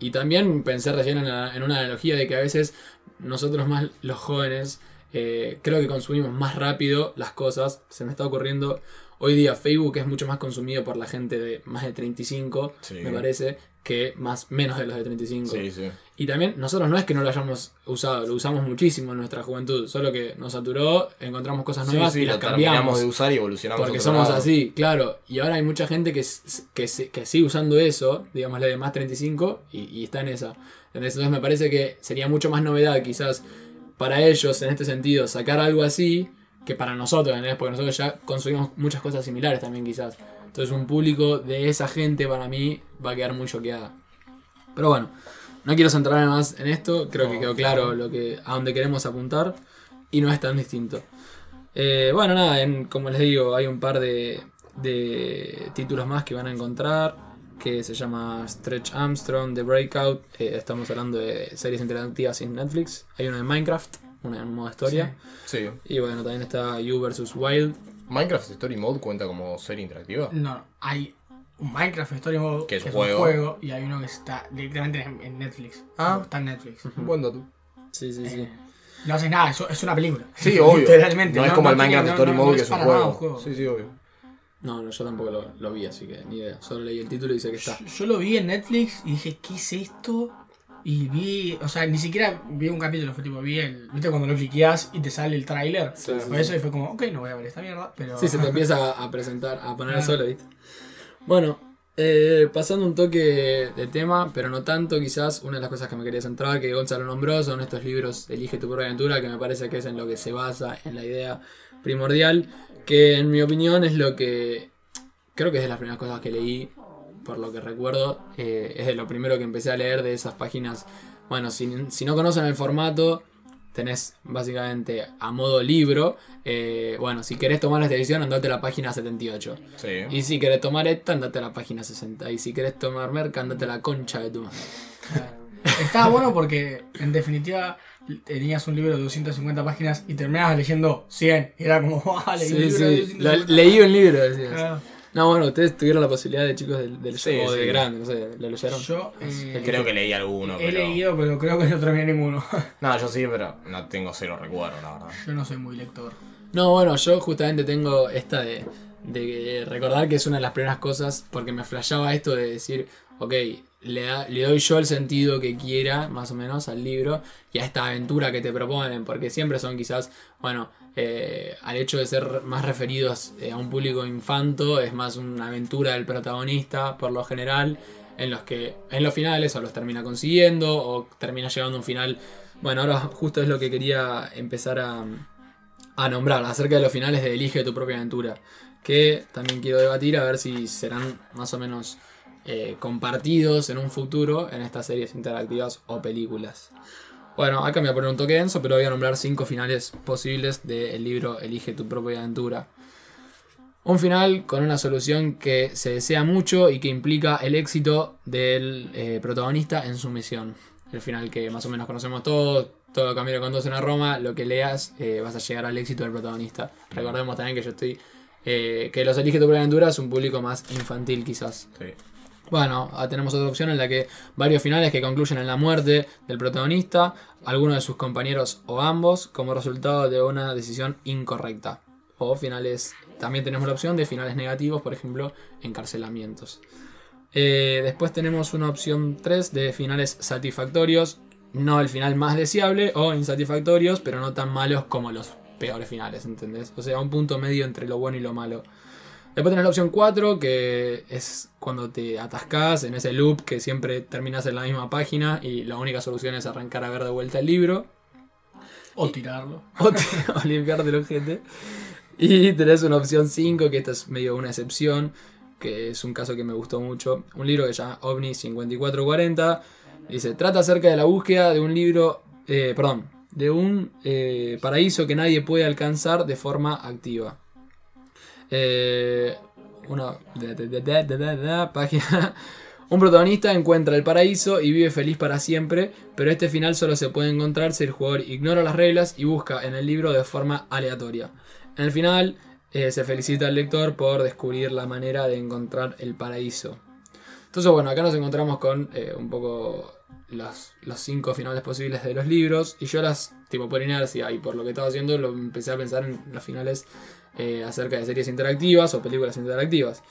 y también pensé recién en, la- en una analogía de que a veces nosotros más los jóvenes eh, creo que consumimos más rápido las cosas. Se me está ocurriendo, hoy día Facebook es mucho más consumido por la gente de más de 35, Sí. me parece, que más menos de los de 35. Sí, sí. Y también nosotros no es que no lo hayamos usado, lo usamos muchísimo en nuestra juventud, solo que nos saturó, encontramos cosas nuevas sí, y las terminamos cambiamos. de usar y evolucionamos. Porque somos lado. así, claro. Y ahora hay mucha gente que, que, que sigue usando eso, digamos la de más 35, y, y está en esa. Entonces me parece que sería mucho más novedad quizás para ellos en este sentido sacar algo así que para nosotros, ¿entendés? Porque nosotros ya consumimos muchas cosas similares también quizás. Entonces un público de esa gente para mí va a quedar muy choqueada. Pero bueno, no quiero centrarme más en esto, creo que quedó claro lo que, a dónde queremos apuntar y no es tan distinto. Eh, bueno, nada, en- como les digo, hay un par de, de títulos más que van a encontrar, que se llama Stretch Armstrong, The Breakout, eh, estamos hablando de series interactivas en Netflix, hay una de Minecraft, una en modo historia, Sí. y bueno, también está You vs. Wild, Minecraft Story Mode cuenta como serie interactiva. No, no, hay un Minecraft Story Mode Que es un juego. juego y hay uno que está directamente en, en Netflix. Ah. Está en Netflix. Buen dato. sí, sí, sí. Eh, no haces nada, eso es una película. Sí, obvio. Literalmente. No, es como el Minecraft no- Story no- Mode no que es un juego. Sí, sí, obvio. No, no, yo tampoco lo, lo vi, así que ni idea, solo leí el título y sé que está. Yo, yo lo vi en Netflix y dije, ¿qué es esto? Y vi, o sea, ni siquiera vi un capítulo, fue tipo, vi el. ¿Viste cuando lo cliqueas y te sale el tráiler? Sí, sí, Por eso y fue como, ok, no voy a ver esta mierda, pero. Sí, se te empieza a, a presentar, a poner Claro. solo, ¿viste? Bueno, eh, pasando un toque de tema, pero no tanto, quizás una de las cosas que me quería centrar, que Gonzalo nombró, son estos libros Elige tu propia aventura, que me parece que es en lo que se basa, en la idea primordial, que en mi opinión es lo que creo que es de las primeras cosas que leí, por lo que recuerdo, eh, es de lo primero que empecé a leer de esas páginas. Bueno, si, si no conocen el formato, tenés básicamente a modo libro. eh, bueno, si querés tomar esta edición, andate a la página 78. Sí. Y si querés tomar esta, andate a la página 60. Y si querés tomar merca, andate a la concha de tu madre. Estaba bueno porque, en definitiva, tenías un libro de 250 páginas y terminabas leyendo 100. Y era como, wow, leí un Sí, libro de sí. 250 Lo- leí un libro, decías. Claro. No, bueno, ustedes tuvieron la posibilidad de chicos del, del Sí, o de sí. grande, no sé, ¿lo leyeron? Yo eh, Creo que leí alguno. he pero... leído, pero creo que no terminé ninguno. No, yo sí, pero no tengo cero recuerdo, la verdad. Yo no soy muy lector. No, bueno, yo justamente tengo esta de, de recordar que es una de las primeras cosas, porque me flashaba esto de decir, ok, le, da- le doy yo el sentido que quiera, más o menos, al libro y a esta aventura que te proponen, porque siempre son quizás, bueno, eh, al hecho de ser más referidos eh, a un público infanto, es más una aventura del protagonista, por lo general, en los que en los finales o los termina consiguiendo o termina llegando a un final. Bueno, ahora justo es lo que quería empezar a, a nombrar acerca de los finales de Elige tu propia aventura. Que también quiero debatir a ver si serán más o menos eh, compartidos en un futuro en estas series interactivas o películas. Bueno, acá me voy a poner un toque denso, pero voy a nombrar cinco finales posibles del libro Elige tu propia aventura. Un final con una solución que se desea mucho y que implica el éxito del eh, protagonista en su misión. El final que más o menos conocemos todos, todo camino con dos en a Roma, lo que leas eh, vas a llegar al éxito del protagonista. Recordemos también que yo estoy... eh, que los Elige tu propia aventura es un público más infantil quizás. Sí. Bueno, ah, tenemos otra opción en la que varios finales que concluyen en la muerte del protagonista, alguno de sus compañeros o ambos, como resultado de una decisión incorrecta. O finales, también tenemos la opción de finales negativos, por ejemplo, encarcelamientos. Eh, después tenemos una opción 3 de finales satisfactorios, no el final más deseable o insatisfactorios, pero no tan malos como los peores finales, ¿entendés? O sea, un punto medio entre lo bueno y lo malo. Después tenés la opción 4, que es cuando te atascás en ese loop que siempre terminas en la misma página y la única solución es arrancar a ver de vuelta el libro O tirarlo. o, o limpiarte el ojete. Y tenés una opción 5, que esta es medio una excepción, que es un caso que me gustó mucho. Un libro que se llama OVNI 5440. Dice, trata acerca de la búsqueda de un libro, eh, perdón, de un eh, paraíso que nadie puede alcanzar de forma activa. Eh, una página. Un protagonista encuentra el paraíso y vive feliz para siempre, pero este final solo se puede encontrar si el jugador ignora las reglas y busca en el libro de forma aleatoria. En el final eh, se felicita al lector por descubrir la manera de encontrar el paraíso. Entonces bueno, acá nos encontramos con eh, un poco los, los cinco finales posibles de los libros. Y yo las, tipo por inercia y por lo que estaba haciendo, lo empecé a pensar en los finales eh, acerca de series interactivas o películas interactivas.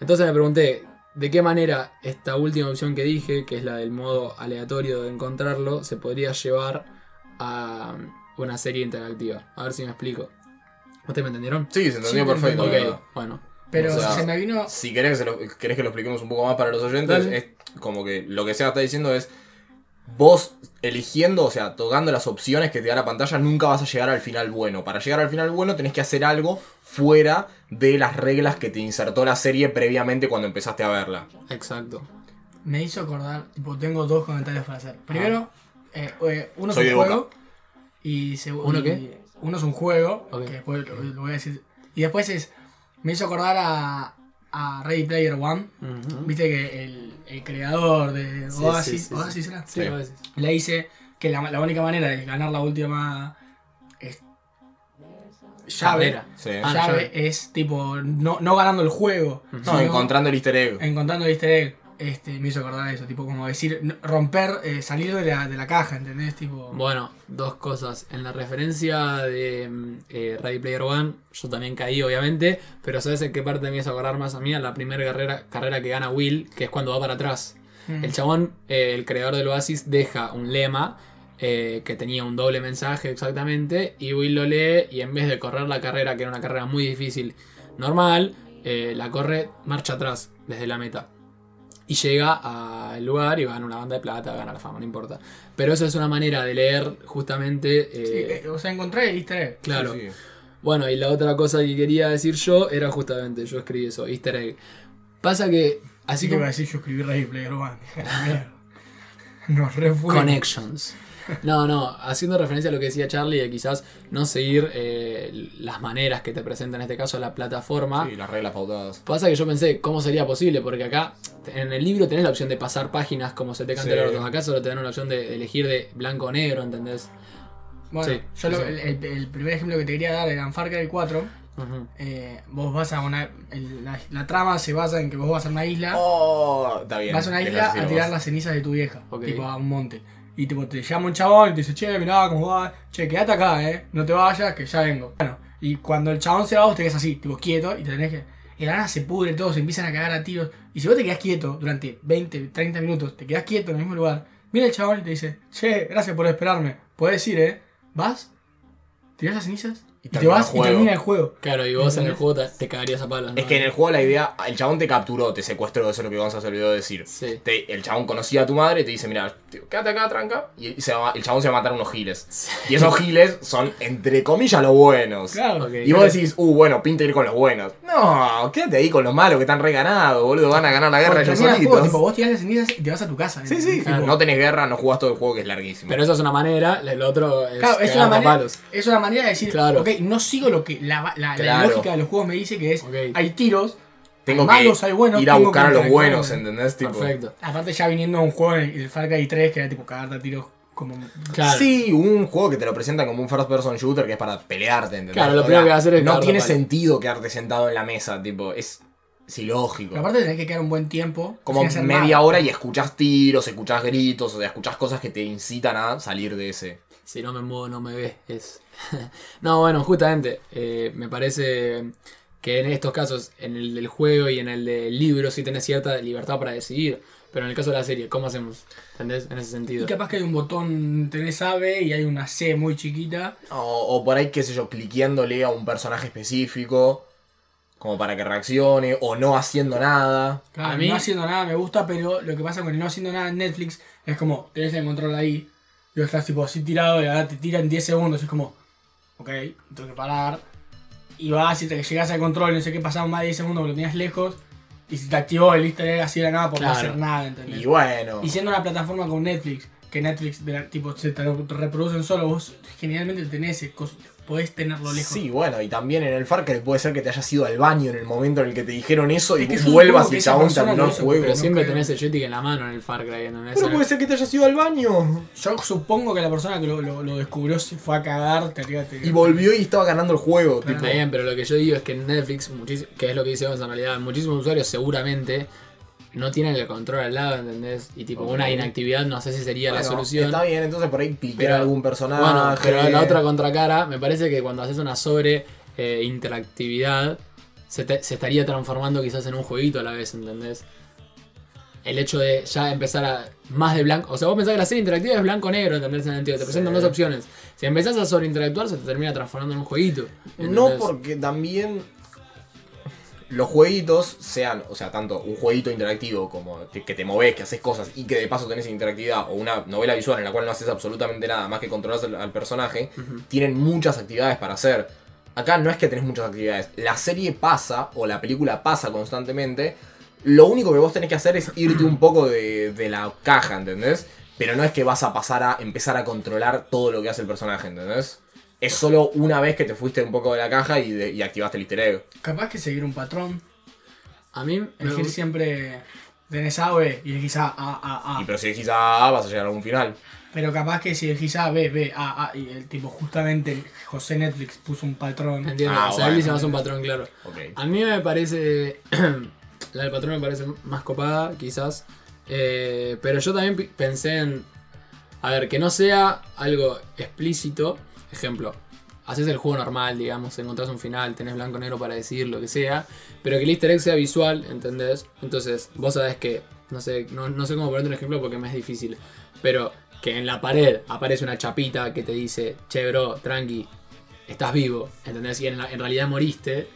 Entonces me pregunté, ¿de qué manera esta última opción que dije, que es la del modo aleatorio de encontrarlo, se podría llevar a una serie interactiva? A ver si me explico. ¿Ustedes me entendieron? Sí, se entendió Sí, perfecto. Ok, verdad. bueno. Pero O sea, se me vino. Si querés que, se lo, querés que lo expliquemos un poco más para los oyentes, Dale. es como que lo que Seba está diciendo es. Vos eligiendo, o sea, tocando las opciones que te da la pantalla, nunca vas a llegar al final bueno. Para llegar al final bueno tenés que hacer algo fuera de las reglas que te insertó la serie previamente cuando empezaste a verla. Exacto. Me hizo acordar, tipo, tengo dos comentarios para hacer. Primero, eh, eh, uno Soy es de un Boca. juego. Y se- ¿Uno y- qué? Uno es un juego, que después lo, lo voy a decir. Y después es. Me hizo acordar a, a Ready Player One. Viste que el, el creador de Sí, Oasis, sí, sí, Oasis era, le dice que la, la única manera de ganar la última es- llave. Ah, llave llave. es tipo no, no ganando el juego, No, sino encontrando el easter egg. encontrando el easter egg. Este, me hizo acordar eso, tipo como decir, romper, eh, salir de la, de la caja, ¿entendés? Tipo, Bueno, dos cosas. En la referencia de mm, eh, Ready Player One, yo también caí, obviamente. Pero ¿sabes en qué parte me hizo acordar más a mí? A la primera carrera, carrera que gana Will, que es cuando va para atrás. Mm. El chabón, eh, el creador del Oasis, deja un lema eh, que tenía un doble mensaje exactamente. Y Will lo lee y en vez de correr la carrera, que era una carrera muy difícil, normal, eh, la corre marcha atrás desde la meta. Y llega al lugar y gana una banda de plata, gana la fama, no importa. Pero eso es una manera de leer justamente... Sí, eh, eh, o sea, encontré el easter egg. claro. Sí, sí. Bueno, y la otra cosa que quería decir yo era justamente, yo escribí eso, easter egg. Pasa que, Así que como... iba a decir yo escribí Ready Player One. Nos refuimos. Connections. No, no, haciendo referencia a lo que decía Charlie de quizás no seguir eh, las maneras que te presenta en este caso la plataforma. Sí, las reglas pautadas. Pasa que yo pensé, ¿cómo sería posible? Porque acá en el libro tenés la opción de pasar páginas como se te cante Sí. el orto. Acá solo tenés una opción de elegir de blanco o negro, ¿entendés? Bueno, Sí, yo lo- el, el- el primer ejemplo que te quería dar era en Far Cry 4. Ujú. eh, vos vas a una. el- la, la trama se basa en que vos vas a una isla. Oh, está bien. vas a una isla a vos. tirar las cenizas de tu vieja. Ok. Tipo a un monte. Y te llama un chabón y te dice, che, mirá cómo va. Che, quédate acá, eh. No te vayas, que ya vengo. Bueno, y cuando el chabón se va, vos te quedas así, tipo quieto, y te tenés que. Y la se pudre todo, se empiezan a cagar a tiros. Y si vos te quedás quieto durante 20, 30 minutos, te quedás quieto en el mismo lugar, viene el chabón y te dice, che, gracias por esperarme. Podés ir, eh. ¿Vas? ¿Tirás las cenizas? Y, te vas y termina el juego. Claro, y vos en el juego te, te cagarías a palos. ¿no? Es que en el juego la idea, el chabón te capturó, te secuestró, eso es lo que Gonza se olvidó de decir. Sí. Te- el chabón conocía a tu madre y te dice, mira, tío, quédate acá, tranca. Y se va- el chabón se va a matar a unos giles. Y esos giles son, entre comillas, los buenos. Claro. Ok. Y vos decís, uh, bueno, pinta ir con los buenos. No, quédate ahí con los malos que están re ganados, boludo. Van a ganar la guerra ellos el juego, solitos. tipo, vos tirás las cenizas y te vas a tu casa. Sí, sí, ¿entendés? Tipo, no tenés guerra, no jugás todo el juego que es larguísimo. Pero eso es una manera, el otro es, Claro, es una, manera, palos. es una manera de decir, Claro. No sigo lo que la, la- la Claro. lógica de los juegos me dice que es, Ok. hay tiros, tengo hay malos, que hay buenos, ir a tengo buscar a los buenos, ¿entendés? ¿entendés? Tipo, Perfecto. Aparte ya viniendo a un juego, el, el Far Cry 3, que era tipo cagarte a tiros como... Claro. Sí, un juego que te lo presentan como un first person shooter que es para pelearte, ¿entendés? Claro, lo primero que va a hacer es No tiene sentido quedarte sentado en la mesa, tipo, es, es ilógico. Pero aparte tenés que quedar un buen tiempo. como media nada. hora y escuchás tiros, escuchás gritos, o sea, escuchás cosas que te incitan a salir de ese. Si no me muevo, no me ve. Es... no, bueno, justamente, eh, me parece que en estos casos, en el del juego y en el del libro, sí tenés cierta libertad para decidir. Pero en el caso de la serie, ¿cómo hacemos? ¿Entendés? En ese Y sentido. capaz que hay un botón, tenés A, B y hay una C muy chiquita. O, o por ahí, qué sé yo, cliqueándole a un personaje específico, como para que reaccione, o no haciendo nada. Claro, A mí- no haciendo nada me gusta, pero lo que pasa con el no haciendo nada en Netflix es como, tenés el control ahí, vos estás tipo así tirado y ahora te tiran 10 segundos, es como, ok, tengo que parar. Y vas y te llegas al control, no sé qué, pasaron más de 10 segundos porque lo tenías lejos, y si te activó el easter egg así de la nada por no hacer nada, ¿entendés? Y bueno. Y siendo una plataforma con Netflix, que Netflix tipo se te reproducen solo, vos generalmente tenés ese cos- podés tenerlo lejos. Sí, bueno, y también en el Far Cry puede ser que te hayas ido al baño en el momento en el que te dijeron eso y que vuelvas y chabón terminó el juego. Pero siempre tenés el joystick en la mano en el Far Cry. ¿entendés? Pero puede ser que te hayas ido al baño. Yo supongo que la persona que lo, lo- lo descubrió se fue a cagar, te Y volvió y estaba ganando el juego. Claro. tipo. Está bien, pero lo que yo digo es que en Netflix, que es lo que dice en realidad, muchísimos usuarios seguramente no tienen el control al lado, ¿entendés? Y tipo, una inactividad no sé si sería la solución. Está bien, entonces por ahí Pero- algún personaje. Bueno, pero la otra contracara, me parece que cuando haces una sobre eh, interactividad, se, te- se estaría transformando quizás en un jueguito a la vez, ¿entendés? El hecho de ya empezar a más de blanco. O sea, vos pensás que la serie interactiva es blanco-negro, ¿entendés? En el sentido, te presentan Sí. dos opciones. Si empezás a sobre interactuar, se te termina transformando en un jueguito. No porque también los jueguitos sean, o sea, tanto un jueguito interactivo como que, que te moves, que haces cosas y que de paso tenés interactividad, o una novela visual en la cual no haces absolutamente nada más que controlar al, al personaje, tienen muchas actividades para hacer. Acá no es que tenés muchas actividades, la serie pasa o la película pasa constantemente. Lo único que vos tenés que hacer es irte un poco de, de la caja, ¿entendés? Pero no es que vas a pasar a empezar a controlar todo lo que hace el personaje, ¿entendés? Es solo una vez que te fuiste un poco de la caja y, de- y activaste el easter egg. Capaz que seguir un patrón, A mí me elegir siempre tenés A o B y elegís A, A, A, A. Y pero si elegís a A, vas a llegar a algún final. Pero capaz que si elegís A, B, B, A, A y el tipo justamente José Netflix puso un patrón. Entiendo, Ah, o sea, él bueno. dice más un patrón, claro. A mí me parece. la del patrón me parece más copada, quizás. Eh, pero yo también pensé en. A ver, que no sea algo explícito. Ejemplo, haces el juego normal, digamos, encontrás un final, tenés blanco-negro para decir lo que sea. Pero que el easter egg sea visual, ¿entendés? Entonces, vos sabés que. No sé, no, no sé cómo ponerte un ejemplo porque me es difícil. Pero que en la pared aparece una chapita que te dice, che, bro, tranqui, estás vivo, ¿entendés? Y en, la- en realidad moriste.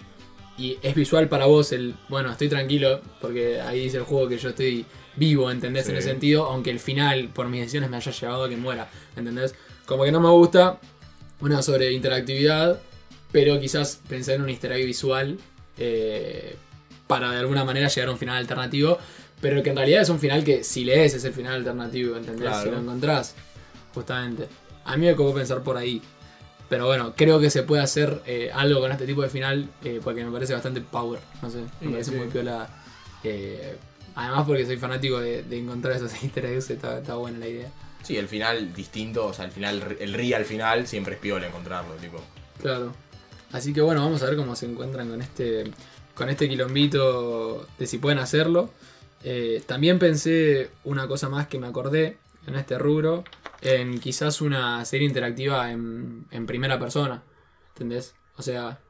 Y es visual para vos el, bueno, estoy tranquilo, porque ahí dice el juego que yo estoy vivo, ¿entendés? En ese sentido, aunque el final, por mis decisiones, me haya llevado a que muera, ¿entendés? Como que no me gusta una sobre interactividad, pero quizás pensé en un easter egg visual eh, para de alguna manera llegar a un final alternativo, pero que en realidad es un final que si lees es el final alternativo, ¿entendés? Claro. Si lo encontrás, justamente. A mí me copó pensar por ahí. Pero bueno, creo que se puede hacer eh, algo con este tipo de final eh, porque me parece bastante power. No sé, me parece sí. muy piola. además, porque soy fanático de, de encontrar esos easter eggs, está, está buena la idea. Sí, el final distinto, o sea, el final, el real final siempre es piola encontrarlo, tipo. Claro. Así que bueno, vamos a ver cómo se encuentran con este, con este quilombito de si pueden hacerlo. Eh, también pensé una cosa más que me acordé en este rubro, en quizás una serie interactiva en, en primera persona. ¿Entendés? O sea,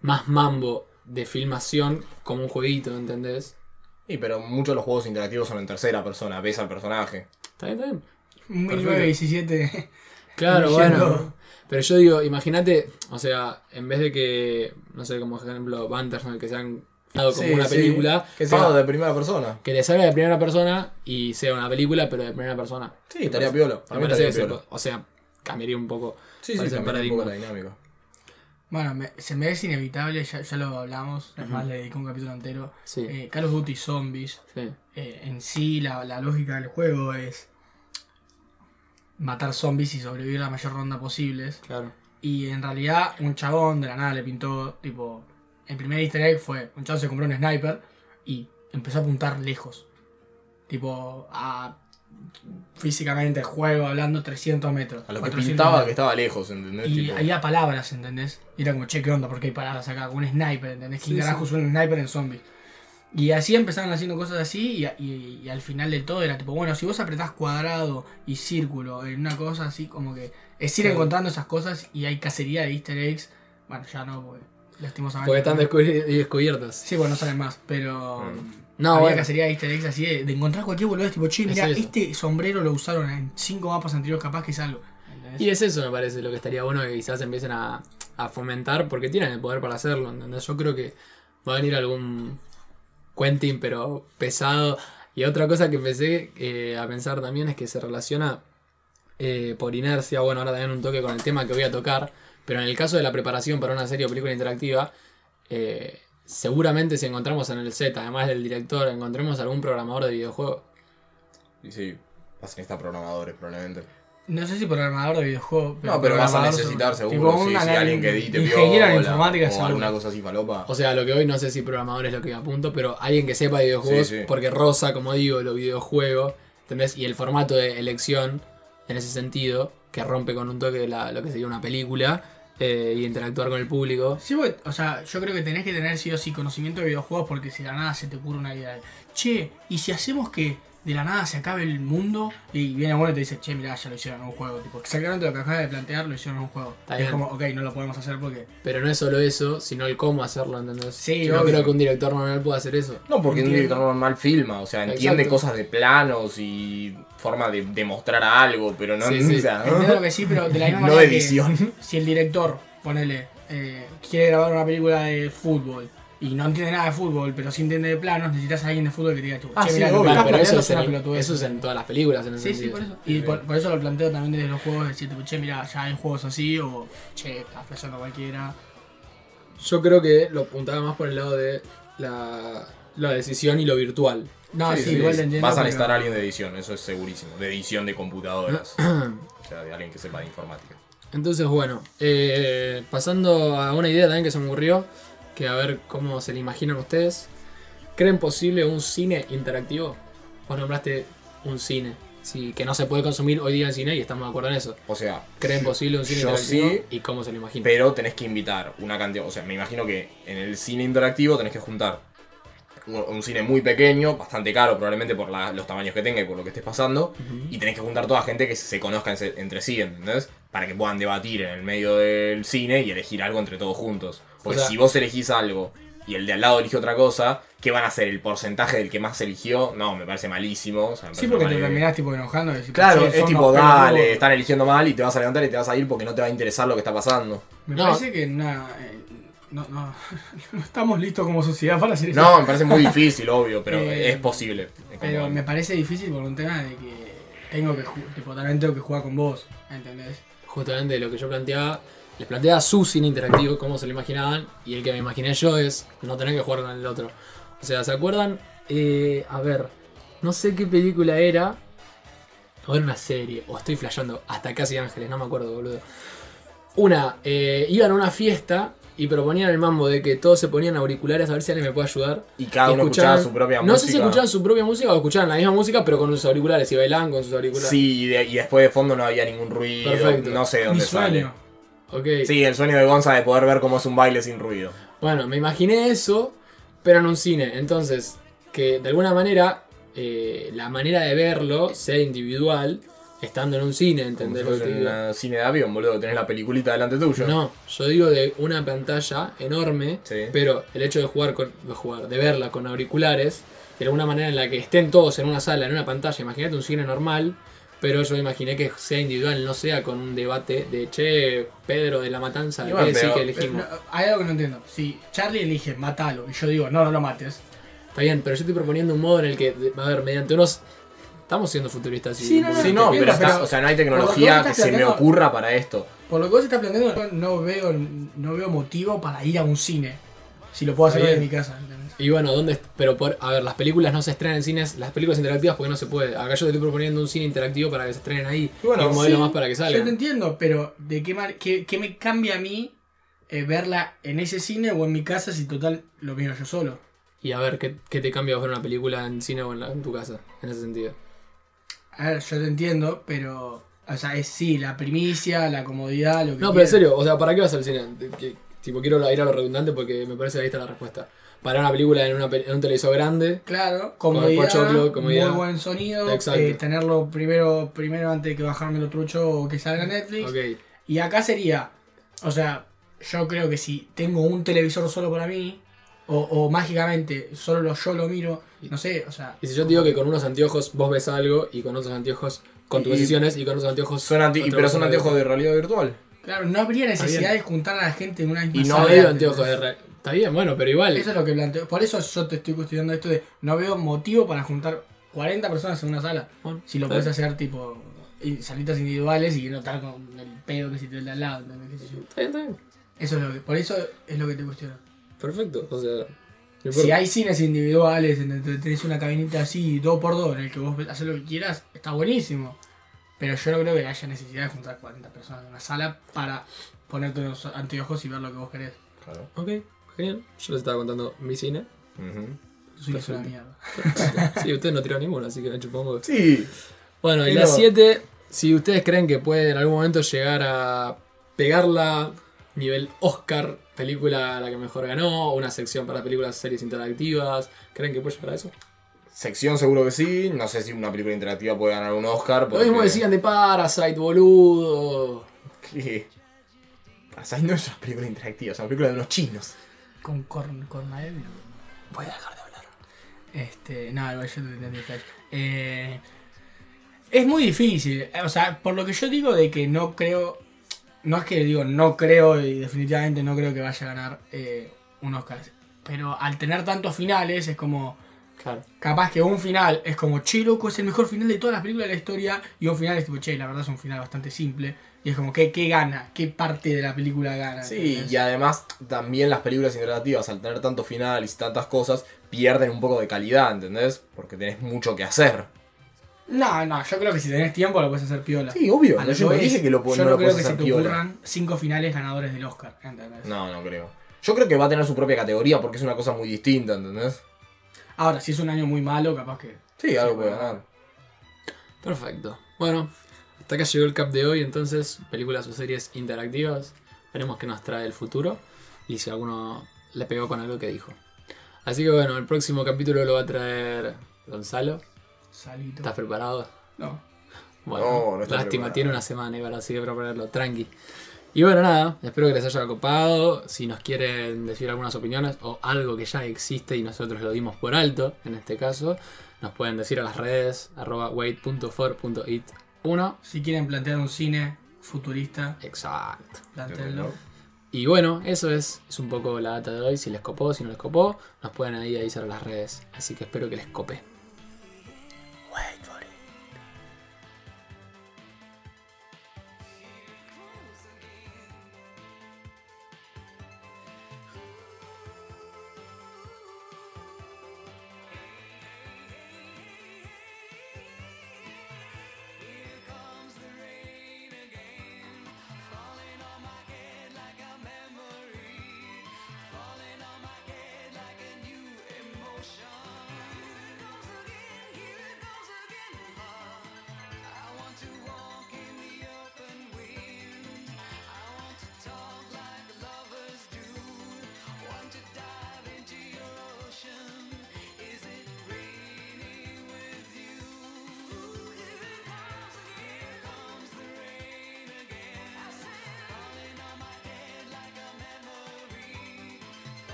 más mambo de filmación como un jueguito, ¿entendés? Sí, pero muchos de los juegos interactivos son en tercera persona, ves al personaje. ¿Está bien? ¿Está bien? Un Perfecto. 1917. Claro, bueno. Pero yo digo, imagínate, o sea, en vez de que, no sé, como ejemplo, Bandersnatch, que sean dado como Sí, una sí. película, Que sea- de primera persona. que le salga de primera persona y sea una película, pero de primera persona. Sí, estaría piola. Para Me estaría se piola. o sea, cambiaría un poco. Sí, sí, el cambiaría un poco paradigma. la dinámica. Bueno, me- se me es inevitable, ya, ya lo hablamos, es más, le dediqué un capítulo entero. Sí, Eh, Call of Duty Zombies, sí. eh, en sí la, la lógica del juego es matar zombies y sobrevivir la mayor ronda posibles. Claro. Y en realidad un chabón de la nada le pintó, tipo, el primer easter egg fue, un chabón se compró un sniper y empezó a apuntar lejos. Tipo, a físicamente el juego hablando 300 metros. A lo que 400 pintaba metros. que estaba lejos, ¿entendés? Y Tipo, había palabras, ¿entendés? Y era como, che, ¿qué onda? ¿Por qué hay palabras acá? Un sniper, ¿entendés? ¿Quién Sí, carajo sí. un sniper en zombies? Y así empezaron haciendo cosas así y, y- y al final de todo era tipo, bueno, si vos apretás cuadrado y círculo en una cosa así como que es ir encontrando esas cosas y hay cacería de easter eggs. Bueno, ya no, porque lastimosamente... Porque están descubri- descubiertos. Sí, bueno, no salen más, pero... Mm. No, había bueno. cacería de easter eggs así de, de encontrar cualquier boludez tipo, che, mira, este sombrero lo usaron en cinco mapas anteriores, capaz que es algo. ¿entendés? Y es eso, me parece, lo que estaría bueno que quizás empiecen a, a fomentar, porque tienen el poder para hacerlo, ¿entendés? Yo creo que va a venir algún Quentin, pero pesado. Y otra cosa que empecé eh, a pensar también es que se relaciona eh, por inercia, bueno, ahora también un toque con el tema que voy a tocar, pero en el caso de la preparación para una serie o película interactiva, eh, seguramente si encontramos en el set, además del director, encontremos algún programador de videojuegos. Y sí, vas a necesitar programadores probablemente. No sé si programador de videojuegos. No, pero vas a necesitar seguro, tipo sí, un sí, anal- alguien que edite Ingeniero en informática, o seguro. alguna cosa así falopa. O sea, lo que hoy no sé si programador es lo que me apunto, pero alguien que sepa de videojuegos, Sí, sí. porque rosa, como digo, los videojuegos, ¿entendés? Y el formato de elección, en ese sentido, que rompe con un toque de la- lo que sería una película, eh, y interactuar con el público. Sí, porque, o sea, yo creo que tenés que tener sí o sí conocimiento de videojuegos porque si de la nada se te ocurre una idea de, che, ¿y si hacemos que de la nada se acabe el mundo? Y viene uno y te dice, che, mirá, ya lo hicieron en un juego. Tipo, exactamente lo que acabas de plantear lo hicieron en un juego. Está es bien. como, ok, no lo podemos hacer porque... Pero no es solo eso, sino el cómo hacerlo, ¿entendés? Sí, Yo no creo que un director normal pueda hacer eso. No, porque un director normal filma, o sea, entiende Exacto. cosas de planos y forma de demostrar algo, pero no, Sí, sí. o sea, Entiendo lo que sí, pero de la misma no manera de que edición. si el director, ponele, eh, quiere grabar una película de fútbol y no entiende nada de fútbol, pero sí entiende de planos, necesitas a alguien de fútbol que te diga, Ah, che, sí, mirá, obvio. Bueno, pero eso es, en, pelotudez". eso es en todas las películas, en Sí, sí, por eso. Y por, por eso lo planteo también desde los juegos, decir, che, mira, ya hay juegos así, o che, está flasheando cualquiera. Yo creo que lo apuntaba más por el lado de la, la decisión y lo virtual. No, sí, Sí, sí, igual te entiendo. Vas a pero- necesitar a alguien de edición, eso es segurísimo. De edición de computadoras. o sea, de alguien que sepa de informática. Entonces, bueno, eh, pasando a una idea también que se me ocurrió, que a ver cómo se le imaginan ustedes. ¿Creen posible un cine interactivo? Vos nombraste un cine, sí, que no se puede consumir hoy día en cine y estamos de acuerdo en eso. O sea, ¿Creen posible un cine yo interactivo sí, y cómo se lo imaginan? pero tenés que invitar una cantidad. O sea, me imagino que en el cine interactivo tenés que juntar un, un cine muy pequeño, bastante caro probablemente por la- los tamaños que tenga y por lo que estés pasando. Y tenés que juntar toda gente que se conozca en- entre sí, ¿entendés? Para que puedan debatir en el medio del cine y elegir algo entre todos juntos. Porque O sea- si vos elegís algo y el de al lado elige otra cosa, ¿qué van a hacer? ¿El porcentaje del que más eligió? No, me parece malísimo. o sea, me Sí, parece porque mal te terminás tipo enojando. y decís, Claro, "Che, es tipo, dale, pelotudos". están eligiendo mal y te vas a levantar y te vas a ir porque no te va a interesar lo que está pasando. Me No. parece que na- eh, no, no, no estamos listos como sociedad para hacer eso. No, me parece muy difícil, obvio, pero Eh, es posible. Es como- Pero me parece difícil por un tema de que tengo que tipo, también tengo que jugar con vos, ¿entendés? Justamente lo que yo planteaba, les planteaba su cine interactivo, cómo se lo imaginaban, y el que me imaginé yo es no tener que jugar con el otro. O sea, ¿se acuerdan? Eh, a ver, no sé qué película era, o era una serie, o estoy flasheando, hasta casi Ángeles, no me acuerdo, boludo. Una, eh, iban a una fiesta y proponían el mambo de que todos se ponían auriculares a ver si alguien me puede ayudar. Y cada uno Escuchaban- escuchaba su propia No música. sé si escuchaban su propia música o escuchaban la misma música, pero con sus auriculares y bailaban con sus auriculares. Sí, y, de- y después de fondo no había ningún ruido. Perfecto. No sé de Mi dónde sale. sueño. Sí, el sueño de Gonza de poder ver cómo es un baile sin ruido. Bueno, me imaginé eso, pero en un cine. Entonces, que de alguna manera eh, la manera de verlo sea individual, estando en un cine, Como si ¿entendés lo que un cine de avión, boludo, tenés la peliculita delante tuyo. No, yo digo de una pantalla enorme, Sí. pero el hecho de jugar, con, de jugar, de verla con auriculares, de alguna manera en la que estén todos en una sala, en una pantalla, imagínate un cine normal, pero yo imaginé que sea individual, no sea con un debate de, che, Pedro de la Matanza, bueno, ¿qué decís pero- que elegimos? no, hay algo que no entiendo. Si Charlie elige matalo y yo digo, no, no lo mates. Está bien, pero yo estoy proponiendo un modo en el que, a ver, mediante unos... Estamos siendo futuristas. y- Sí, no, Sí, no, Entiendo, pero, está- pero- o sea, no hay que tecnología que se me ocurra para esto. Por lo que vos estás planteando, yo no veo, no veo motivo para ir a un cine. Si lo puedo hacer bien. mi casa. Y bueno, ¿dónde? Pero por, a ver, las películas no se estrenan en cines, las películas interactivas porque no se puede. Acá yo te estoy proponiendo un cine interactivo para que se estrenen ahí. Y bueno, y un modelo Sí, más para que Yo te entiendo, pero ¿de qué, mar- qué, qué me cambia a mí eh, verla en ese cine o en mi casa si total lo miro yo solo? Y a ver, ¿qué, qué te cambia ver una película en cine o en, la- en tu casa? En ese sentido. A ver, yo te entiendo, pero. O sea, es sí, la primicia, la comodidad, lo que. No, pero en serio, o sea, ¿para qué vas al cine? Que- tipo, quiero ir a lo redundante porque me parece que ahí está la respuesta. Para una película en, una, en un televisor grande. Claro, comodidad, pochoclo, comodidad. muy buen sonido, Exacto. eh, tenerlo primero, primero antes que bajarme lo trucho o que salga Netflix. Ok. Y acá sería, o sea, yo creo que si tengo un televisor solo para mí, o, o mágicamente solo lo- yo lo miro, no sé, o sea... Y si yo te digo que con unos anteojos vos ves algo y con otros anteojos con tus decisiones y con otros anteojos. Son anti- pero son anteojos de realidad virtual. Claro, no habría necesidad bien. de juntar a la gente en una misma Y no ¿entendés? anteojos de re- Está bien, bueno, pero igual. Eso es lo que planteo. Por eso yo te estoy cuestionando esto de no veo motivo para juntar 40 personas en una sala. Bueno, Si lo puedes hacer tipo salitas individuales y no estar con el pedo que si te el de al lado. ¿entendés? Qué sé yo. Está bien, está bien. Eso es lo que, por eso es lo que te cuestiono. Perfecto. O sea. Si hay cines individuales, en donde tenés una cabinita así, dos por dos, en el que vos haces lo que quieras, está buenísimo. Pero yo no creo que haya necesidad de juntar 40 personas en una sala para ponerte los anteojos y ver lo que vos querés. Claro. Ok, genial. Yo les estaba contando mi cine. Tu cine es una mierda. Sí, ustedes no tiraron ninguno, así que me chupamos. Sí. Bueno, y Pero- la 7, si ustedes creen que puede en algún momento llegar a pegarla nivel Oscar, película a la que mejor ganó, una sección para películas, series interactivas. ¿Creen que puede llegar a eso? Sección seguro que sí. No sé si una película interactiva puede ganar un Oscar. Lo mismo porque- decían de Parasite, boludo. ¿Qué? Parasite no es una película interactiva, es una película de unos chinos. Con Corn. Voy a dejar de hablar. Este, no, igual yo entendí, Flash. Eh, es muy difícil. O sea, por lo que yo digo de que no creo. No es que digo no creo y definitivamente no creo que vaya a ganar eh, un Oscar. Pero al tener tantos finales es como. Claro. Capaz que un final es como, che, loco, es el mejor final de todas las películas de la historia. Y un final es tipo, che, la verdad es un final bastante simple. Y es como, ¿qué, qué gana? ¿Qué parte de la película gana? Sí, y además también las películas interactivas, al tener tantos finales y tantas cosas, pierden un poco de calidad, ¿entendés? Porque tenés mucho que hacer. No, no, yo creo que si tenés tiempo lo puedes hacer piola. Sí, obvio. A No, lo yo no es, dije que lo, yo no no lo creo que se hacer te piola. ocurran cinco finales ganadores del Oscar, ¿entendés? No, no creo. Yo creo que va a tener su propia categoría porque es una cosa muy distinta, ¿entendés? Ahora, si es un año muy malo, capaz que. Sí, algo puede ganar. Perfecto. Bueno, hasta acá llegó el cap de hoy, entonces, películas o series interactivas. Veremos qué nos trae el futuro y si alguno le pegó con algo que dijo. Así que bueno, el próximo capítulo lo va a traer Gonzalo. Salito. ¿Estás preparado? No. Bueno, No, no estoy lástima, preparado. tiene una semana y ahora sigue proponerlo, tranqui. Y bueno, nada, espero que les haya copado. Si nos quieren decir algunas opiniones o algo que ya existe y nosotros lo dimos por alto, en este caso, nos pueden decir a las redes arroba uno, si quieren plantear un cine futurista. Exacto. Y bueno, eso es, es un poco la data de hoy. Si les copó, si no les copó, nos pueden ahí avisar a las redes. Así que espero que les cope. Wait